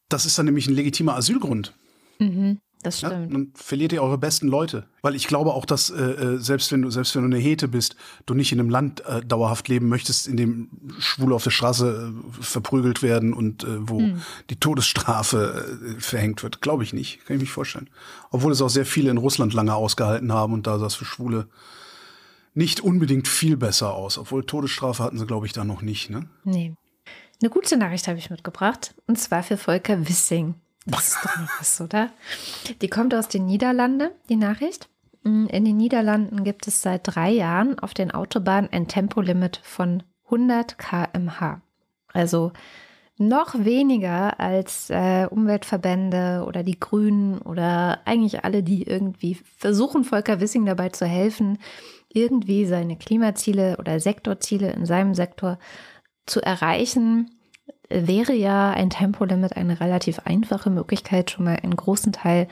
Das ist dann nämlich ein legitimer Asylgrund. Mhm. Das stimmt. Ja, dann verliert ihr eure besten Leute. Weil ich glaube auch, dass äh, äh, selbst wenn du selbst wenn du eine Hete bist, du nicht in einem Land äh, dauerhaft leben möchtest, in dem Schwule auf der Straße äh, verprügelt werden und äh, wo hm. die Todesstrafe äh, verhängt wird. Glaube ich nicht. Kann ich mich vorstellen. Obwohl es auch sehr viele in Russland lange ausgehalten haben und da sah es für Schwule nicht unbedingt viel besser aus. Obwohl Todesstrafe hatten sie, glaube ich, da noch nicht. Ne? Nee. Eine gute Nachricht habe ich mitgebracht. Und zwar für Volker Wissing. Das ist doch nicht was, oder? Die kommt aus den Niederlanden, die Nachricht. Mm, in den Niederlanden gibt es seit drei Jahren auf den Autobahnen ein Tempolimit von 100 km/h. Also noch weniger als äh, Umweltverbände oder die Grünen oder eigentlich alle, die irgendwie versuchen, Volker Wissing dabei zu helfen, irgendwie seine Klimaziele oder Sektorziele in seinem Sektor zu erreichen, wäre ja ein Tempolimit eine relativ einfache Möglichkeit, schon mal einen großen Teil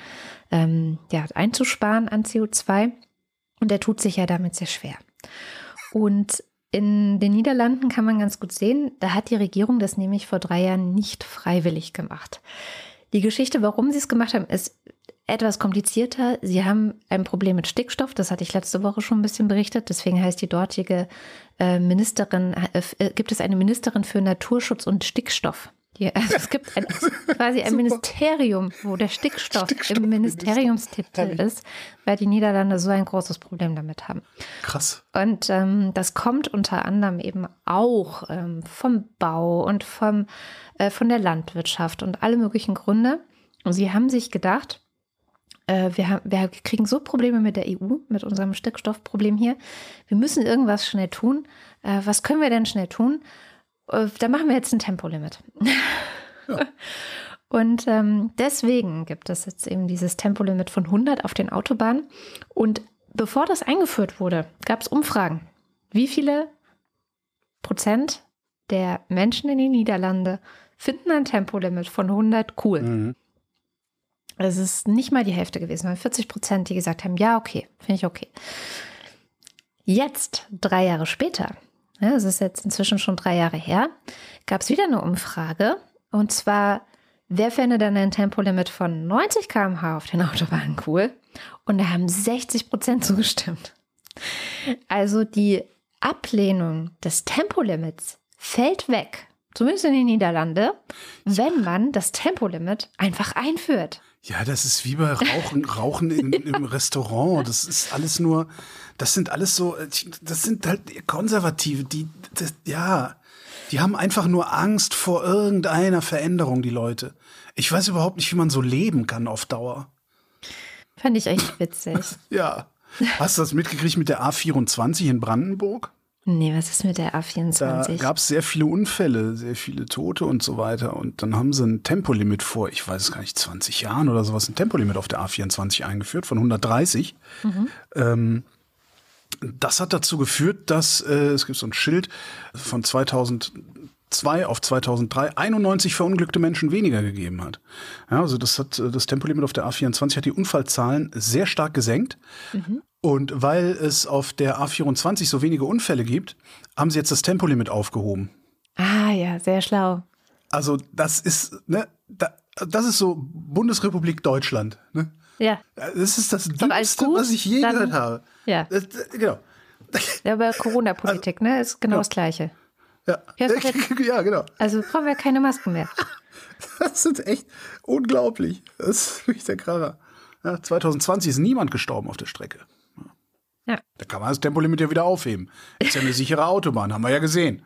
ähm, ja, einzusparen an CO2. Und er tut sich ja damit sehr schwer. Und in den Niederlanden kann man ganz gut sehen, da hat die Regierung das nämlich vor drei Jahren nicht freiwillig gemacht. Die Geschichte, warum sie es gemacht haben, ist etwas komplizierter. Sie haben ein Problem mit Stickstoff, das hatte ich letzte Woche schon ein bisschen berichtet. Deswegen heißt die dortige äh, Ministerin, äh, äh, gibt es eine Ministerin für Naturschutz und Stickstoff. Die, also *laughs* es gibt ein, quasi ein *laughs* Ministerium, wo der Stickstoff, Stickstoff im Ministeriumstitel ist, weil die Niederlande so ein großes Problem damit haben. Krass. Und ähm, das kommt unter anderem eben auch ähm, vom Bau und vom, äh, von der Landwirtschaft und alle möglichen Gründe. Und sie haben sich gedacht, wir, haben, wir kriegen so Probleme mit der EU, mit unserem Stickstoffproblem hier. Wir müssen irgendwas schnell tun. Äh, was können wir denn schnell tun? Äh, da machen wir jetzt ein Tempolimit. Ja. *laughs* Und ähm, deswegen gibt es jetzt eben dieses Tempolimit von 100 auf den Autobahnen. Und bevor das eingeführt wurde, gab es Umfragen. Wie viele Prozent der Menschen in den Niederlanden finden ein Tempolimit von 100 cool? Mhm. Es ist nicht mal die Hälfte gewesen, weil 40 Prozent, die gesagt haben, ja, okay, finde ich okay. Jetzt, drei Jahre später, ja, es ist jetzt inzwischen schon drei Jahre her, gab es wieder eine Umfrage. Und zwar, wer fände dann ein Tempolimit von 90 km/h auf den Autobahnen cool? Und da haben 60 Prozent zugestimmt. Also die Ablehnung des Tempolimits fällt weg, zumindest in den Niederlanden, wenn man das Tempolimit einfach einführt. Ja, das ist wie bei Rauchen, *laughs* Rauchen in, im Restaurant. Das ist alles nur, das sind alles so, das sind halt Konservative, die, das, ja, die haben einfach nur Angst vor irgendeiner Veränderung, die Leute. Ich weiß überhaupt nicht, wie man so leben kann auf Dauer. Fand ich echt witzig. *laughs* ja. Hast du das mitgekriegt mit der A24 in Brandenburg? Nee, was ist mit der A24? Da gab es sehr viele Unfälle, sehr viele Tote und so weiter. Und dann haben sie ein Tempolimit vor, ich weiß es gar nicht, 20 Jahren oder sowas, ein Tempolimit auf der A24 eingeführt von 130. Mhm. Ähm, das hat dazu geführt, dass äh, es gibt so ein Schild von 2002 auf 2003 91 verunglückte Menschen weniger gegeben hat. Ja, also das hat das Tempolimit auf der A24 hat die Unfallzahlen sehr stark gesenkt. Mhm. Und weil es auf der A24 so wenige Unfälle gibt, haben sie jetzt das Tempolimit aufgehoben. Ah ja, sehr schlau. Also das ist, ne, da, das ist so Bundesrepublik Deutschland. Ne? Ja. Das ist das Dümmste, was ich je Dann, gehört habe. Ja. Das, genau. Ja, aber Corona-Politik, also, ne, ist genau ja. das Gleiche. Ja. ja, *laughs* genau. Also brauchen wir keine Masken mehr. *laughs* Das ist echt unglaublich. Das ist wirklich der Kracher. Ja, 2020 ist niemand gestorben auf der Strecke. Ja. Da kann man das Tempolimit ja wieder aufheben. Ist ja eine *laughs* sichere Autobahn, haben wir ja gesehen.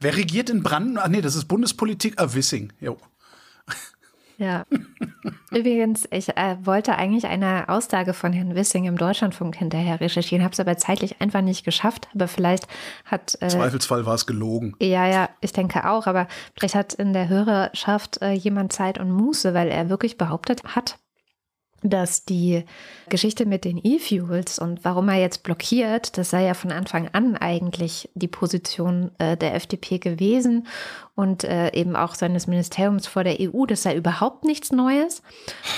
Wer regiert in Brandenburg? Ach nee, das ist Bundespolitik. Ah, Wissing. Jo. Ja. Übrigens, ich äh, wollte eigentlich eine Aussage von Herrn Wissing im Deutschlandfunk hinterher recherchieren, habe es aber zeitlich einfach nicht geschafft. Aber vielleicht hat. Im Äh, Zweifelsfall war es gelogen. ja, ja, ich denke auch. Aber vielleicht hat in der Hörerschaft äh, jemand Zeit und Muße, weil er wirklich behauptet hat, dass die Geschichte mit den E-Fuels und warum er jetzt blockiert, das sei ja von Anfang an eigentlich die Position äh, der FDP gewesen und äh, eben auch seines Ministeriums vor der EU, das sei überhaupt nichts Neues.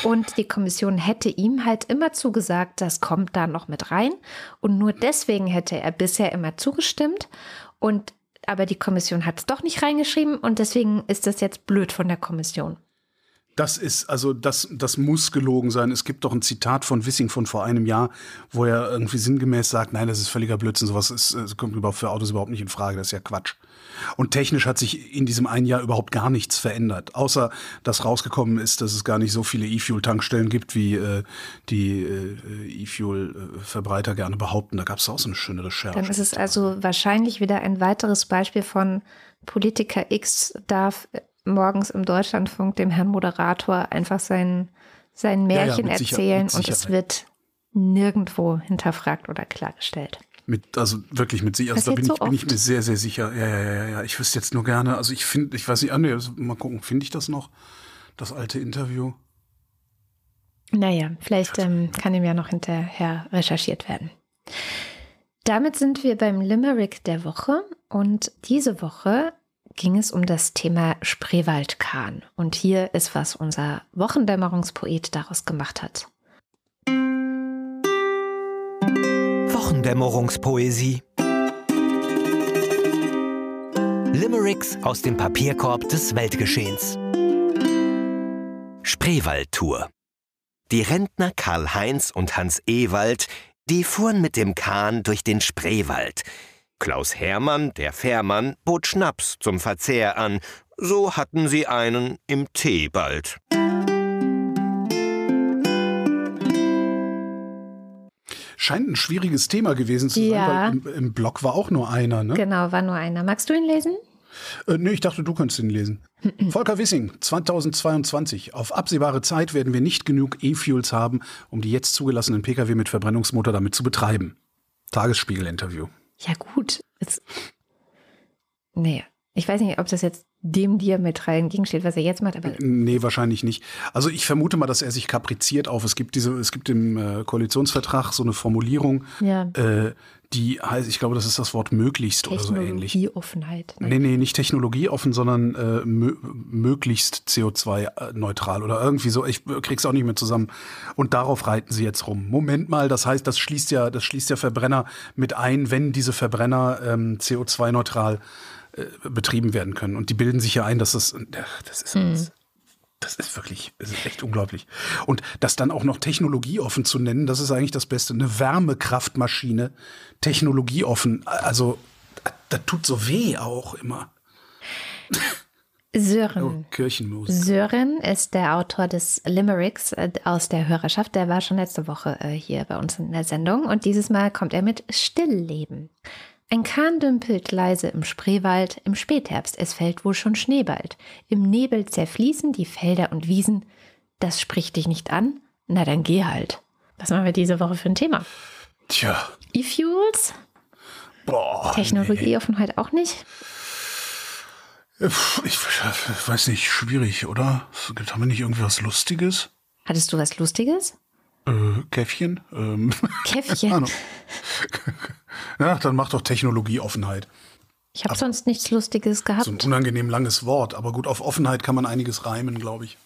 Und die Kommission hätte ihm halt immer zugesagt, das kommt da noch mit rein. Und nur deswegen hätte er bisher immer zugestimmt. Und aber die Kommission hat es doch nicht reingeschrieben und deswegen ist das jetzt blöd von der Kommission. Das ist, also das, das muss gelogen sein. Es gibt doch ein Zitat von Wissing von vor einem Jahr, wo er irgendwie sinngemäß sagt, nein, das ist völliger Blödsinn, sowas ist, kommt überhaupt für Autos überhaupt nicht in Frage, das ist ja Quatsch. Und technisch hat sich in diesem einen Jahr überhaupt gar nichts verändert, außer dass rausgekommen ist, dass es gar nicht so viele E-Fuel-Tankstellen gibt, wie äh, die äh, E-Fuel-Verbreiter gerne behaupten. Da gab es auch so eine schöne Recherche. Dann ist es also wahrscheinlich wieder ein weiteres Beispiel von Politiker X darf morgens im Deutschlandfunk dem Herrn Moderator einfach sein, sein ja, Märchen mit Sicher- erzählen und es wird nirgendwo hinterfragt oder klargestellt. Mit, also wirklich mit sicher, also da bin ich, so bin ich mir sehr, sehr sicher. Ja, ja, ja, ja, ja. Ich wüsste jetzt nur gerne, also ich finde, ich weiß nicht, ah, nee, also mal gucken, finde ich das noch? Das alte Interview? Naja, vielleicht ähm, kann ihm ja noch hinterher recherchiert werden. Damit sind wir beim Limerick der Woche und diese Woche ging es um das Thema Spreewaldkahn. Und hier ist, was unser Wochendämmerungspoet daraus gemacht hat. Wochendämmerungspoesie. Limericks aus dem Papierkorb des Weltgeschehens. Spreewaldtour. Die Rentner Karl-Heinz und Hans Ewald, die fuhren mit dem Kahn durch den Spreewald. Klaus Hermann, der Fährmann, bot Schnaps zum Verzehr an. So hatten sie einen im Tee bald. Scheint ein schwieriges Thema gewesen zu sein, Ja. weil im, im Blog war auch nur einer, ne? Genau, war nur einer. Magst du ihn lesen? Äh, nee, ich dachte, du könntest ihn lesen. *clears throat* Volker Wissing, 2022. Auf absehbare Zeit werden wir nicht genug E-Fuels haben, um die jetzt zugelassenen Pkw mit Verbrennungsmotor damit zu betreiben. Tagesspiegel-Interview. Ja, gut. Es, nee, ich weiß nicht, ob das jetzt dem Diametral entgegensteht, was er jetzt macht, aber Nee, wahrscheinlich nicht. Also ich vermute mal, dass er sich kapriziert auf. Es gibt diese, es gibt im äh, Koalitionsvertrag so eine Formulierung, ja, äh, die heißt, ich glaube, das ist das Wort möglichst oder so ähnlich. Technologieoffenheit. ne? Nee, nee, nicht technologieoffen, sondern äh, mö möglichst CO2-neutral oder irgendwie so. Ich krieg's auch nicht mehr zusammen. Und darauf reiten sie jetzt rum. Moment mal, das heißt, das schließt ja, das schließt ja Verbrenner mit ein, wenn diese Verbrenner ähm, CO2-neutral äh, betrieben werden können. Und die bilden sich ja ein, dass das, ach, das ist alles. Das ist wirklich, das ist echt unglaublich. Und das dann auch noch technologieoffen zu nennen, das ist eigentlich das Beste. Eine Wärmekraftmaschine, technologieoffen. Also, das tut so weh auch immer. Oh, Sören. Kirchenmusik. Sören ist der Autor des Limericks äh, aus der Hörerschaft. Der war schon letzte Woche äh, hier bei uns in der Sendung und dieses Mal kommt er mit Stillleben. Ein Kahn dümpelt leise im Spreewald, im Spätherbst, es fällt wohl schon Schnee bald. Im Nebel zerfließen die Felder und Wiesen. Das spricht dich nicht an? Na dann geh halt. Was machen wir diese Woche für ein Thema? Tja, E-Fuels? boah. Technologieoffenheit auch nicht? nee. Ich weiß nicht, schwierig, oder? Haben wir nicht irgendwie was Lustiges? Hattest du was Lustiges? Äh, Käffchen? Ähm, Käffchen. *laughs* Ja, dann mach doch Technologieoffenheit. Ich habe sonst nichts Lustiges gehabt. So ein unangenehm langes Wort, aber gut, auf Offenheit kann man einiges reimen, glaube ich.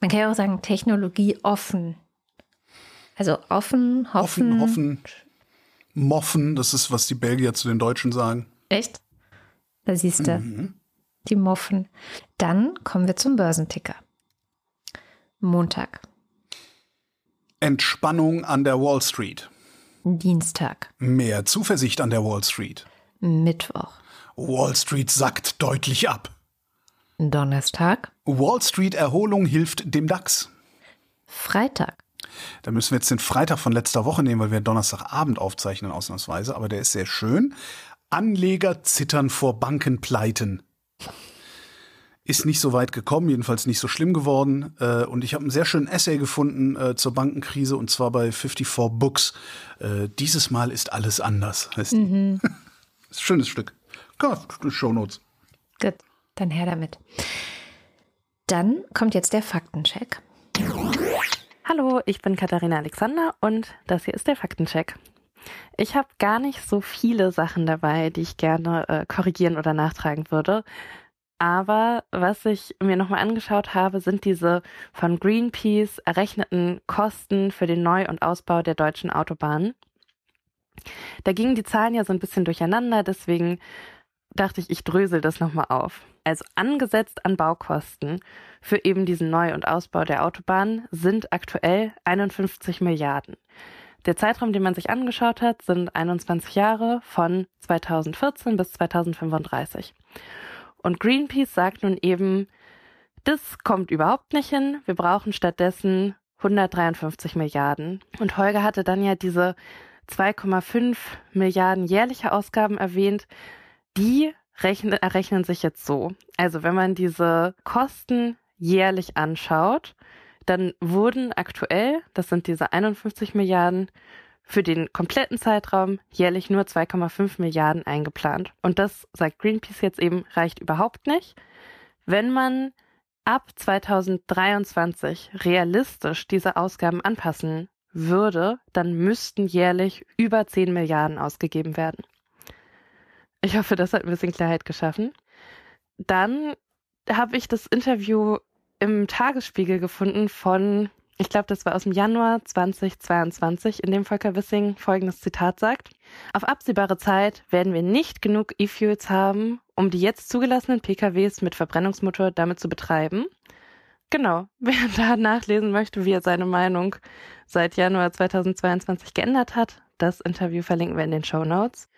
Man kann ja auch sagen, Technologie offen. Also offen, hoffen. Offen, hoffen, moffen, das ist, was die Belgier zu den Deutschen sagen. Echt? Da siehst du. Mhm. Die Moffen. Dann kommen wir zum Börsenticker. Montag, Entspannung an der Wall Street. Dienstag, Mehr Zuversicht an der Wall Street. Mittwoch, Wall Street sackt deutlich ab. Donnerstag, Wall Street Erholung hilft dem DAX. Freitag, Da müssen wir jetzt den Freitag von letzter Woche nehmen, weil wir Donnerstagabend aufzeichnen ausnahmsweise, aber der ist sehr schön. Anleger zittern vor Bankenpleiten. Ist nicht so weit gekommen, jedenfalls nicht so schlimm geworden. Äh, und ich habe einen sehr schönen Essay gefunden äh, zur Bankenkrise und zwar bei 54 Books. Äh, dieses Mal ist alles anders, heißt. Mhm. *laughs* ist ein schönes Stück. Show Notes. Gut, dann her damit. Dann kommt jetzt der Faktencheck. Hallo, ich bin Katharina Alexander und das hier ist der Faktencheck. Ich habe gar nicht so viele Sachen dabei, die ich gerne äh, korrigieren oder nachtragen würde. Aber was ich mir nochmal angeschaut habe, sind diese von Greenpeace errechneten Kosten für den Neu- und Ausbau der deutschen Autobahnen. Da gingen die Zahlen ja so ein bisschen durcheinander, deswegen dachte ich, ich drösel das nochmal auf. Also angesetzt an Baukosten für eben diesen Neu- und Ausbau der Autobahnen sind aktuell 51 Milliarden. Der Zeitraum, den man sich angeschaut hat, sind 21 Jahre von 2014 bis 2035. Und Greenpeace sagt nun eben, das kommt überhaupt nicht hin. Wir brauchen stattdessen 153 Milliarden. Und Holger hatte dann ja diese 2,5 Milliarden jährliche Ausgaben erwähnt. Die rechnen, errechnen sich jetzt so. Also wenn man diese Kosten jährlich anschaut, dann wurden aktuell, das sind diese 51 Milliarden, für den kompletten Zeitraum jährlich nur 2,5 Milliarden eingeplant. Und das, sagt Greenpeace jetzt eben, reicht überhaupt nicht. Wenn man ab 2023 realistisch diese Ausgaben anpassen würde, dann müssten jährlich über 10 Milliarden ausgegeben werden. Ich hoffe, das hat ein bisschen Klarheit geschaffen. Dann habe ich das Interview im Tagesspiegel gefunden von, ich glaube, das war aus dem Januar 2022, in dem Volker Wissing folgendes Zitat sagt. Auf absehbare Zeit werden wir nicht genug E-Fuels haben, um die jetzt zugelassenen PKWs mit Verbrennungsmotor damit zu betreiben. Genau, *laughs* wer da nachlesen möchte, wie er seine Meinung seit Januar 2022 geändert hat, das Interview verlinken wir in den Show Notes.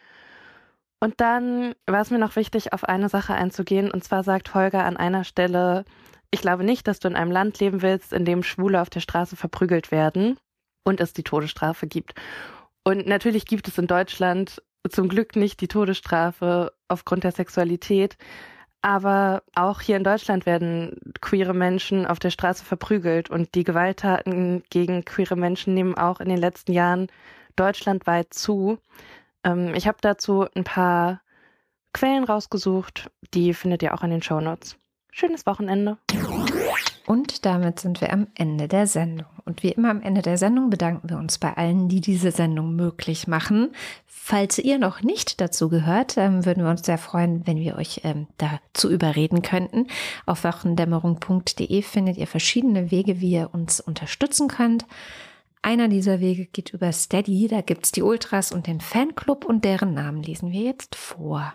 Und dann war es mir noch wichtig, auf eine Sache einzugehen. Und zwar sagt Holger an einer Stelle, ich glaube nicht, dass du in einem Land leben willst, in dem Schwule auf der Straße verprügelt werden und es die Todesstrafe gibt. Und natürlich gibt es in Deutschland zum Glück nicht die Todesstrafe aufgrund der Sexualität. Aber auch hier in Deutschland werden queere Menschen auf der Straße verprügelt und die Gewalttaten gegen queere Menschen nehmen auch in den letzten Jahren deutschlandweit zu. Ähm, ich habe dazu ein paar Quellen rausgesucht, die findet ihr auch in den Show Notes. Schönes Wochenende. Und damit sind wir am Ende der Sendung. Und wie immer am Ende der Sendung bedanken wir uns bei allen, die diese Sendung möglich machen. Falls ihr noch nicht dazu gehört, ähm, würden wir uns sehr freuen, wenn wir euch ähm, dazu überreden könnten. Auf wachendämmerung.de findet ihr verschiedene Wege, wie ihr uns unterstützen könnt. Einer dieser Wege geht über Steady. Da gibt es die Ultras und den Fanclub und deren Namen lesen wir jetzt vor.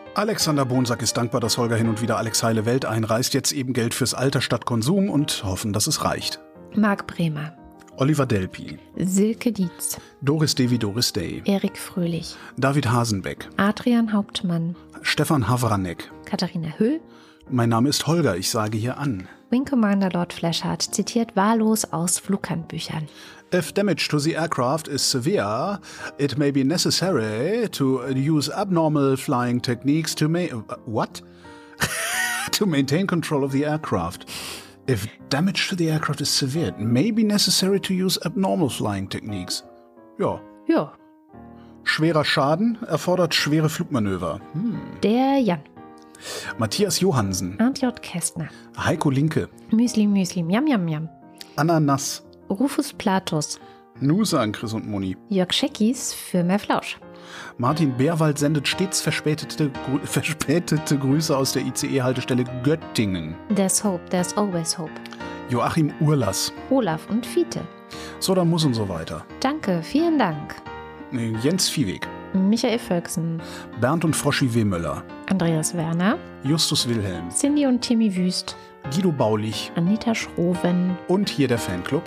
Alexander Bonsack ist dankbar, dass Holger hin und wieder Alex Heile Welt einreißt, jetzt eben Geld fürs Alter statt Konsum und hoffen, dass es reicht. Marc Bremer. Oliver Delpi. Silke Dietz. Doris Devi Doris Day. Erik Fröhlich. David Hasenbeck. Adrian Hauptmann. Stefan Havranek. Katharina Hüll. Mein Name ist Holger, ich sage hier an. Wing Commander Lord Flashheart zitiert wahllos aus Flughandbüchern. If damage to the aircraft is severe, it may be necessary to use abnormal flying techniques to ma what? *laughs* to maintain control of the aircraft. If damage to the aircraft is severe, it may be necessary to use abnormal flying techniques. Ja. Ja. Schwerer Schaden erfordert schwere Flugmanöver. Hm. Der Jan. Matthias Johansen. Arndt J. Kästner. Heiko Linke. Müsli, Müsli, Miam, Miam, Miam. Ananas. Rufus Platus. Nusa an Chris und Moni. Jörg Scheckis für mehr Flausch. Martin Bärwald sendet stets verspätete, *laughs* verspätete Grüße aus der ICE-Haltestelle Göttingen. There's hope, there's always hope. Joachim Urlass. Olaf und Fiete. So, dann muss und so weiter. Danke, vielen Dank. Jens Viehweg, Michael Völksen, Bernd und Froschi Wehmöller, Andreas Werner, Justus Wilhelm, Cindy und Timmy Wüst, Guido Baulich Anita Schroven, und hier der Fanclub.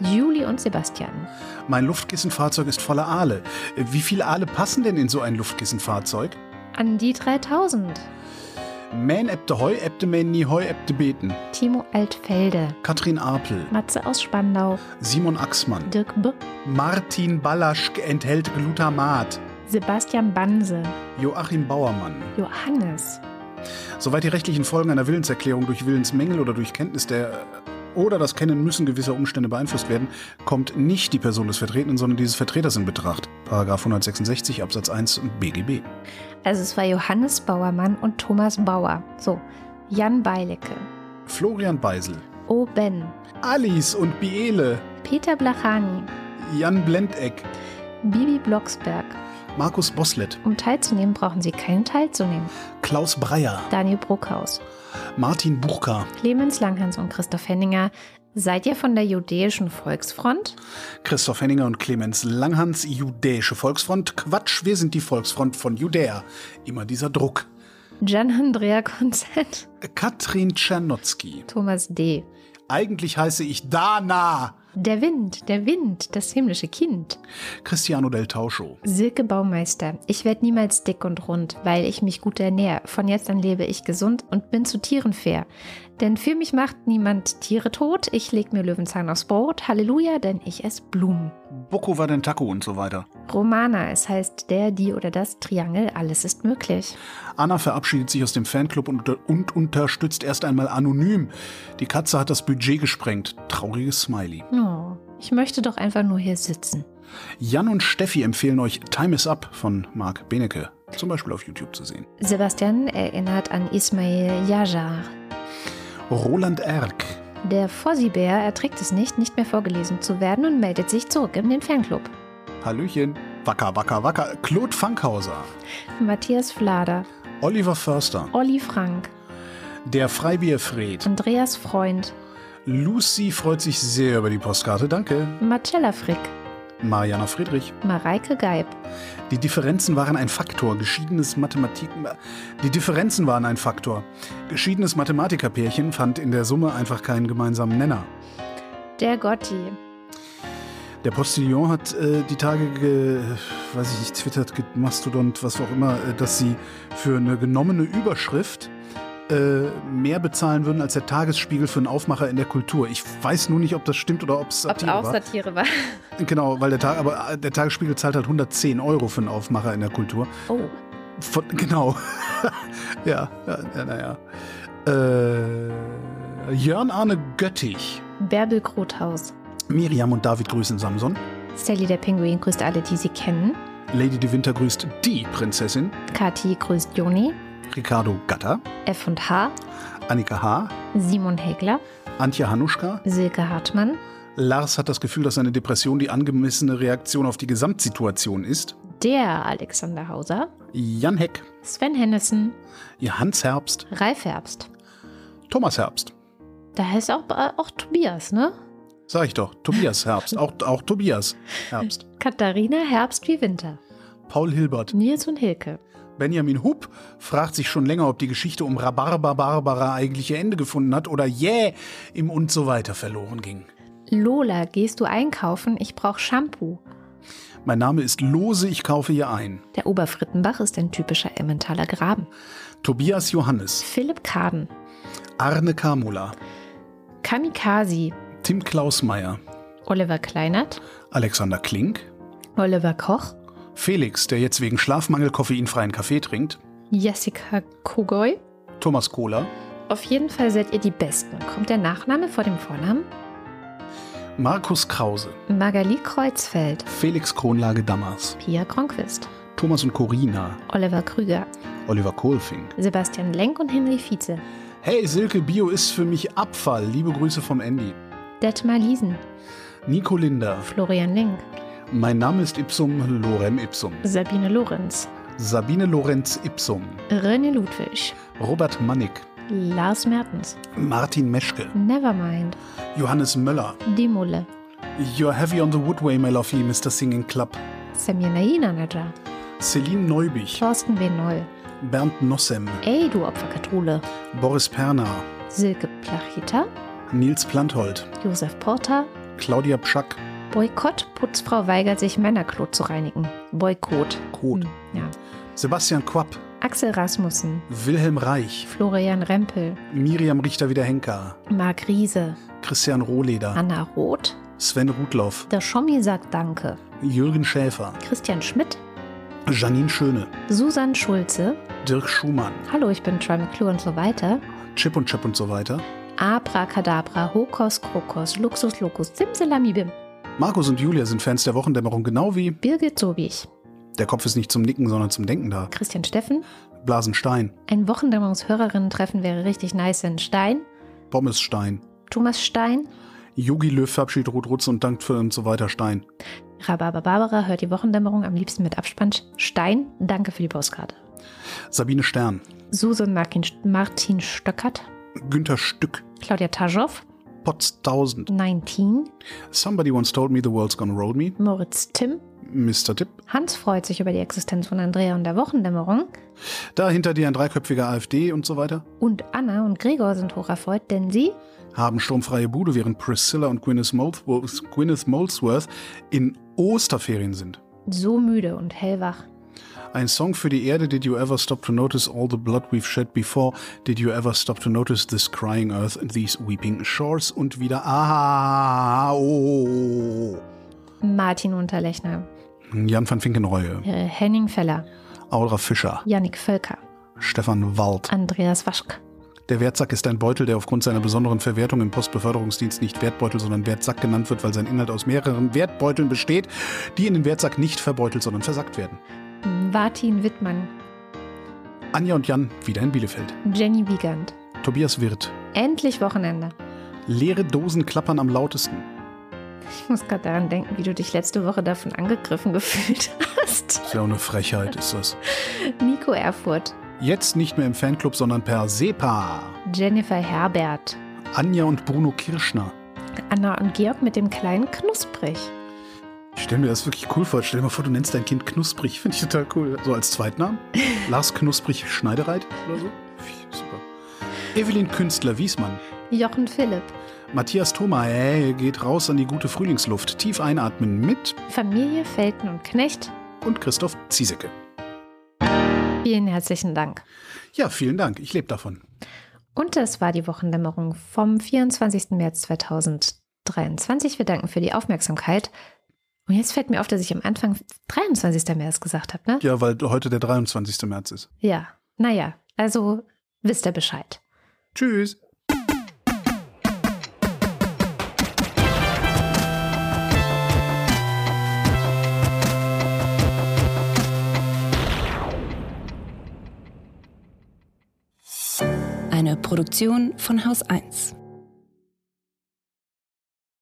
Julie und Sebastian. Mein Luftkissenfahrzeug ist voller Aale. Wie viele Aale passen denn in so ein Luftkissenfahrzeug? An die 3000. Mähn ebte Heu, ebte Mähn nie Heu, ebte Beten. Timo Altfelde, Katrin Apel, Matze aus Spandau, Simon Axmann, Dirk B., Martin Ballaschk enthält Glutamat, Sebastian Banse, Joachim Bauermann. Johannes, Soweit die rechtlichen Folgen einer Willenserklärung durch Willensmängel oder durch Kenntnis der oder das Kennen müssen gewisser Umstände beeinflusst werden, kommt nicht die Person des Vertretenen, sondern dieses Vertreters in Betracht. Paragraph 166 Absatz 1 BGB. Also es war Johannes Bauermann und Thomas Bauer. So, Jan Beilecke, Florian Beisel, O. Ben, Alice und Biele, Peter Blachani, Jan Blendeck, Bibi Blocksberg. Markus Boslett, Um teilzunehmen, brauchen Sie keinen teilzunehmen. Klaus Breyer, Daniel Bruckhaus, Martin Buchka, Clemens Langhans und Christoph Henninger. Seid ihr von der Judäischen Volksfront? Christoph Henninger und Clemens Langhans, Judäische Volksfront. Quatsch, wir sind die Volksfront von Judäa. Immer dieser Druck. Gian Andrea Konzett, Katrin Czernotzki. Thomas D. Eigentlich heiße ich Dana. Der Wind, der Wind, das himmlische Kind. Cristiano del Tauscho. Silke Baumeister. Ich werde niemals dick und rund, weil ich mich gut ernähre. Von jetzt an lebe ich gesund und bin zu Tieren fair. Denn für mich macht niemand Tiere tot. Ich leg mir Löwenzahn aufs Brot. Halleluja, denn ich esse Blumen. Boko war den Taco und so weiter. Romana, es heißt der, die oder das Triangel, alles ist möglich. Anna verabschiedet sich aus dem Fanclub und, und unterstützt erst einmal anonym. Die Katze hat das Budget gesprengt. Trauriges Smiley. Oh, ich möchte doch einfach nur hier sitzen. Jan und Steffi empfehlen euch Time is Up von Marc Benecke. Zum Beispiel auf YouTube zu sehen. Sebastian erinnert an Ismail Yajar. Roland Erck. Der Fossibär erträgt es nicht, nicht mehr vorgelesen zu werden und meldet sich zurück in den Fanclub. Hallöchen. Wacker, wacker, wacker. Claude Fankhauser. Matthias Flader, Oliver Förster. Olli Frank, Der Freibierfred. Andreas Freund, Lucy freut sich sehr über die Postkarte. Danke. Marcella Frick, Mariana Friedrich. Mareike Geib, Die Differenzen waren ein Faktor. Geschiedenes Mathematik. Die Differenzen waren ein Faktor. Geschiedenes Mathematikerpärchen fand in der Summe einfach keinen gemeinsamen Nenner. der Gotti, Der Postillon hat äh, die Tage, ge, weiß ich nicht, twittert, ge- Mastodont, was auch immer, äh, dass sie für eine genommene Überschrift äh, mehr bezahlen würden als der Tagesspiegel für einen Aufmacher in der Kultur. Ich weiß nur nicht, ob das stimmt oder ob es ob Satire auch war. Satire war. *laughs* Genau, weil der Tag, aber äh, der Tagesspiegel zahlt halt 110 Euro für einen Aufmacher in der Kultur. Oh, Von, *laughs* genau. *laughs* ja, ja, ja, naja. Äh, Jörn Arne Göttich. Bärbel Grothaus, Miriam und David grüßen Samson. Sally der Pinguin grüßt alle, die sie kennen. Lady de Winter grüßt die Prinzessin. Kathi grüßt Joni, Ricardo Gatter. F&H, Annika H., Simon Hegler, Antje Hanuschka. Silke Hartmann, Lars hat das Gefühl, dass seine Depression die angemessene Reaktion auf die Gesamtsituation ist. der Alexander Hauser, Jan Heck, Sven Hennissen, Hans Herbst, Ralf Herbst. Thomas Herbst. Da heißt auch, äh, auch Tobias, ne? Sag ich doch, Tobias Herbst, auch, auch Tobias Herbst. *laughs* Katharina Herbst wie Winter. Paul Hilbert. Nils und Hilke. Benjamin Hupp fragt sich schon länger, ob die Geschichte um Rhabarber Barbara eigentlich ihr Ende gefunden hat oder jäh im und so weiter verloren ging. Lola, gehst du einkaufen? Ich brauch Shampoo. Mein Name ist Lose, ich kaufe hier ein. Der Oberfrittenbach ist ein typischer Emmentaler Graben. Tobias Johannes, Philipp Kaden. Arne Kamula, Kamikaze. Tim Klausmeier, Oliver Kleinert. Alexander Klink, Oliver Koch. Felix, der jetzt wegen Schlafmangel koffeinfreien Kaffee trinkt, Jessica Kogoy. Thomas Kohler, Auf jeden Fall seid ihr die Besten. Kommt der Nachname vor dem Vornamen? Markus Krause, Magali Kreuzfeld. Felix Kronlage Dammers, Pia Kronquist. Thomas und Corina, Oliver Krüger. Oliver Kohlfink. Sebastian Lenk und Henry Vize. Hey Silke, Bio ist für mich Abfall. Liebe Grüße vom Andy. Detmar Liesen. Nico Linder, Florian Link. Mein Name ist Ipsum Lorem Ipsum. Sabine Lorenz. Sabine Lorenz Ipsum, René Ludwig. Robert Mannig, Lars Mertens. Martin Meschke, Nevermind. Johannes Möller, Die Mulle. You're heavy on the woodway, my lovely Mr. Singing Club. Semir Naja, Celine Neubich, Thorsten W. Noll, Bernd Nossem, Ey, du Opferkatrule, Boris Perner, Silke Plachita, Nils Planthold, Josef Porter, Claudia Pschack, Boykott, Putzfrau weigert sich, Männerklo zu reinigen. Boykott. Kot, Hm, ja. Sebastian Quapp, Axel Rasmussen, Wilhelm Reich, Florian Rempel, Miriam Richter-Wiederhenker, Marc Riese, Christian Rohleder, Anna Roth, Sven Rudloff, der Schommi sagt Danke, Jürgen Schäfer, Christian Schmidt, Janine Schöne, Susan Schulze, Dirk Schumann, Hallo, ich bin Troy McClure und so weiter. Chip und Chap und so weiter. Abracadabra, Hokos, Krokos, Luxus, Locus, Simsalamibim, Markus und Julia sind Fans der Wochendämmerung genau wie Birgit Sobich, der Kopf ist nicht zum Nicken, sondern zum Denken da. Christian Steffen. Blasenstein, Ein Wochendämmerungshörerinnen-Treffen wäre richtig nice in Stein, Pommesstein, Thomas Stein, Yogi Löw verabschiedet Ruth Rutz und dankt für und so weiter Stein. Rhabarber Barbara hört die Wochendämmerung am liebsten mit Abspann. Stein, danke für die Postkarte. Sabine Stern, Susan Martin, Martin Stöckert, Günther Stück, Claudia Taschow, Potz 1000, 19, Somebody once told me the world's gonna roll me, Moritz Timm, Mr. Tipp. Hans freut sich über die Existenz von Andrea und der Wochendämmerung Da hinter dir ein dreiköpfiger AfD und so weiter. und Anna und Gregor sind hocherfreut, denn sie Haben sturmfreie Bude, während Priscilla und Gwyneth Molesworth, Gwyneth Molesworth in Osterferien sind. so müde und hellwach. Ein Song für die Erde. Did you ever stop to notice all the blood we've shed before? Did you ever stop to notice this crying earth and these weeping shores? Und wieder Ah, oh. Martin Unterlechner, Jan van Finkenreue, äh, Henning Feller, Audra Fischer, Yannick Völker, Stefan Wald. Andreas Waschk, Der Wertsack ist ein Beutel, der aufgrund seiner besonderen Verwertung im Postbeförderungsdienst nicht Wertbeutel, sondern Wertsack genannt wird, weil sein Inhalt aus mehreren Wertbeuteln besteht, die in den Wertsack nicht verbeutelt, sondern versackt werden. Martin Wittmann, Anja und Jan wieder in Bielefeld. Jenny Wiegand. Tobias Wirth. Endlich Wochenende. Leere Dosen klappern am lautesten. Ich muss gerade daran denken, wie du dich letzte Woche davon angegriffen gefühlt hast. Das ist ja auch eine Frechheit, ist das. Nico Erfurt, Jetzt nicht mehr im Fanclub, sondern per SEPA. Jennifer Herbert, Anja und Bruno Kirschner. Anna und Georg mit dem kleinen Knusprig. Ich stelle mir das wirklich cool vor. Stell dir mal vor, du nennst dein Kind Knusprig. Finde ich total cool. So als Zweitnamen. *laughs* Lars Knusprig Schneidereit oder so. Super. Evelyn Künstler Wiesmann. Jochen Philipp, Matthias Thoma, hey, geht raus an die gute Frühlingsluft. Tief einatmen mit Familie Felten und Knecht. und Christoph Ziesecke. Vielen herzlichen Dank. Ja, vielen Dank. Ich lebe davon. Und das war die Wochendämmerung vom 24. März 2023. Wir danken für die Aufmerksamkeit. Und jetzt fällt mir auf, dass ich am Anfang 23. März gesagt habe, ne? Ja, weil heute der 23. März ist. Ja. Naja, also wisst ihr Bescheid. Tschüss. Eine Produktion von Haus 1.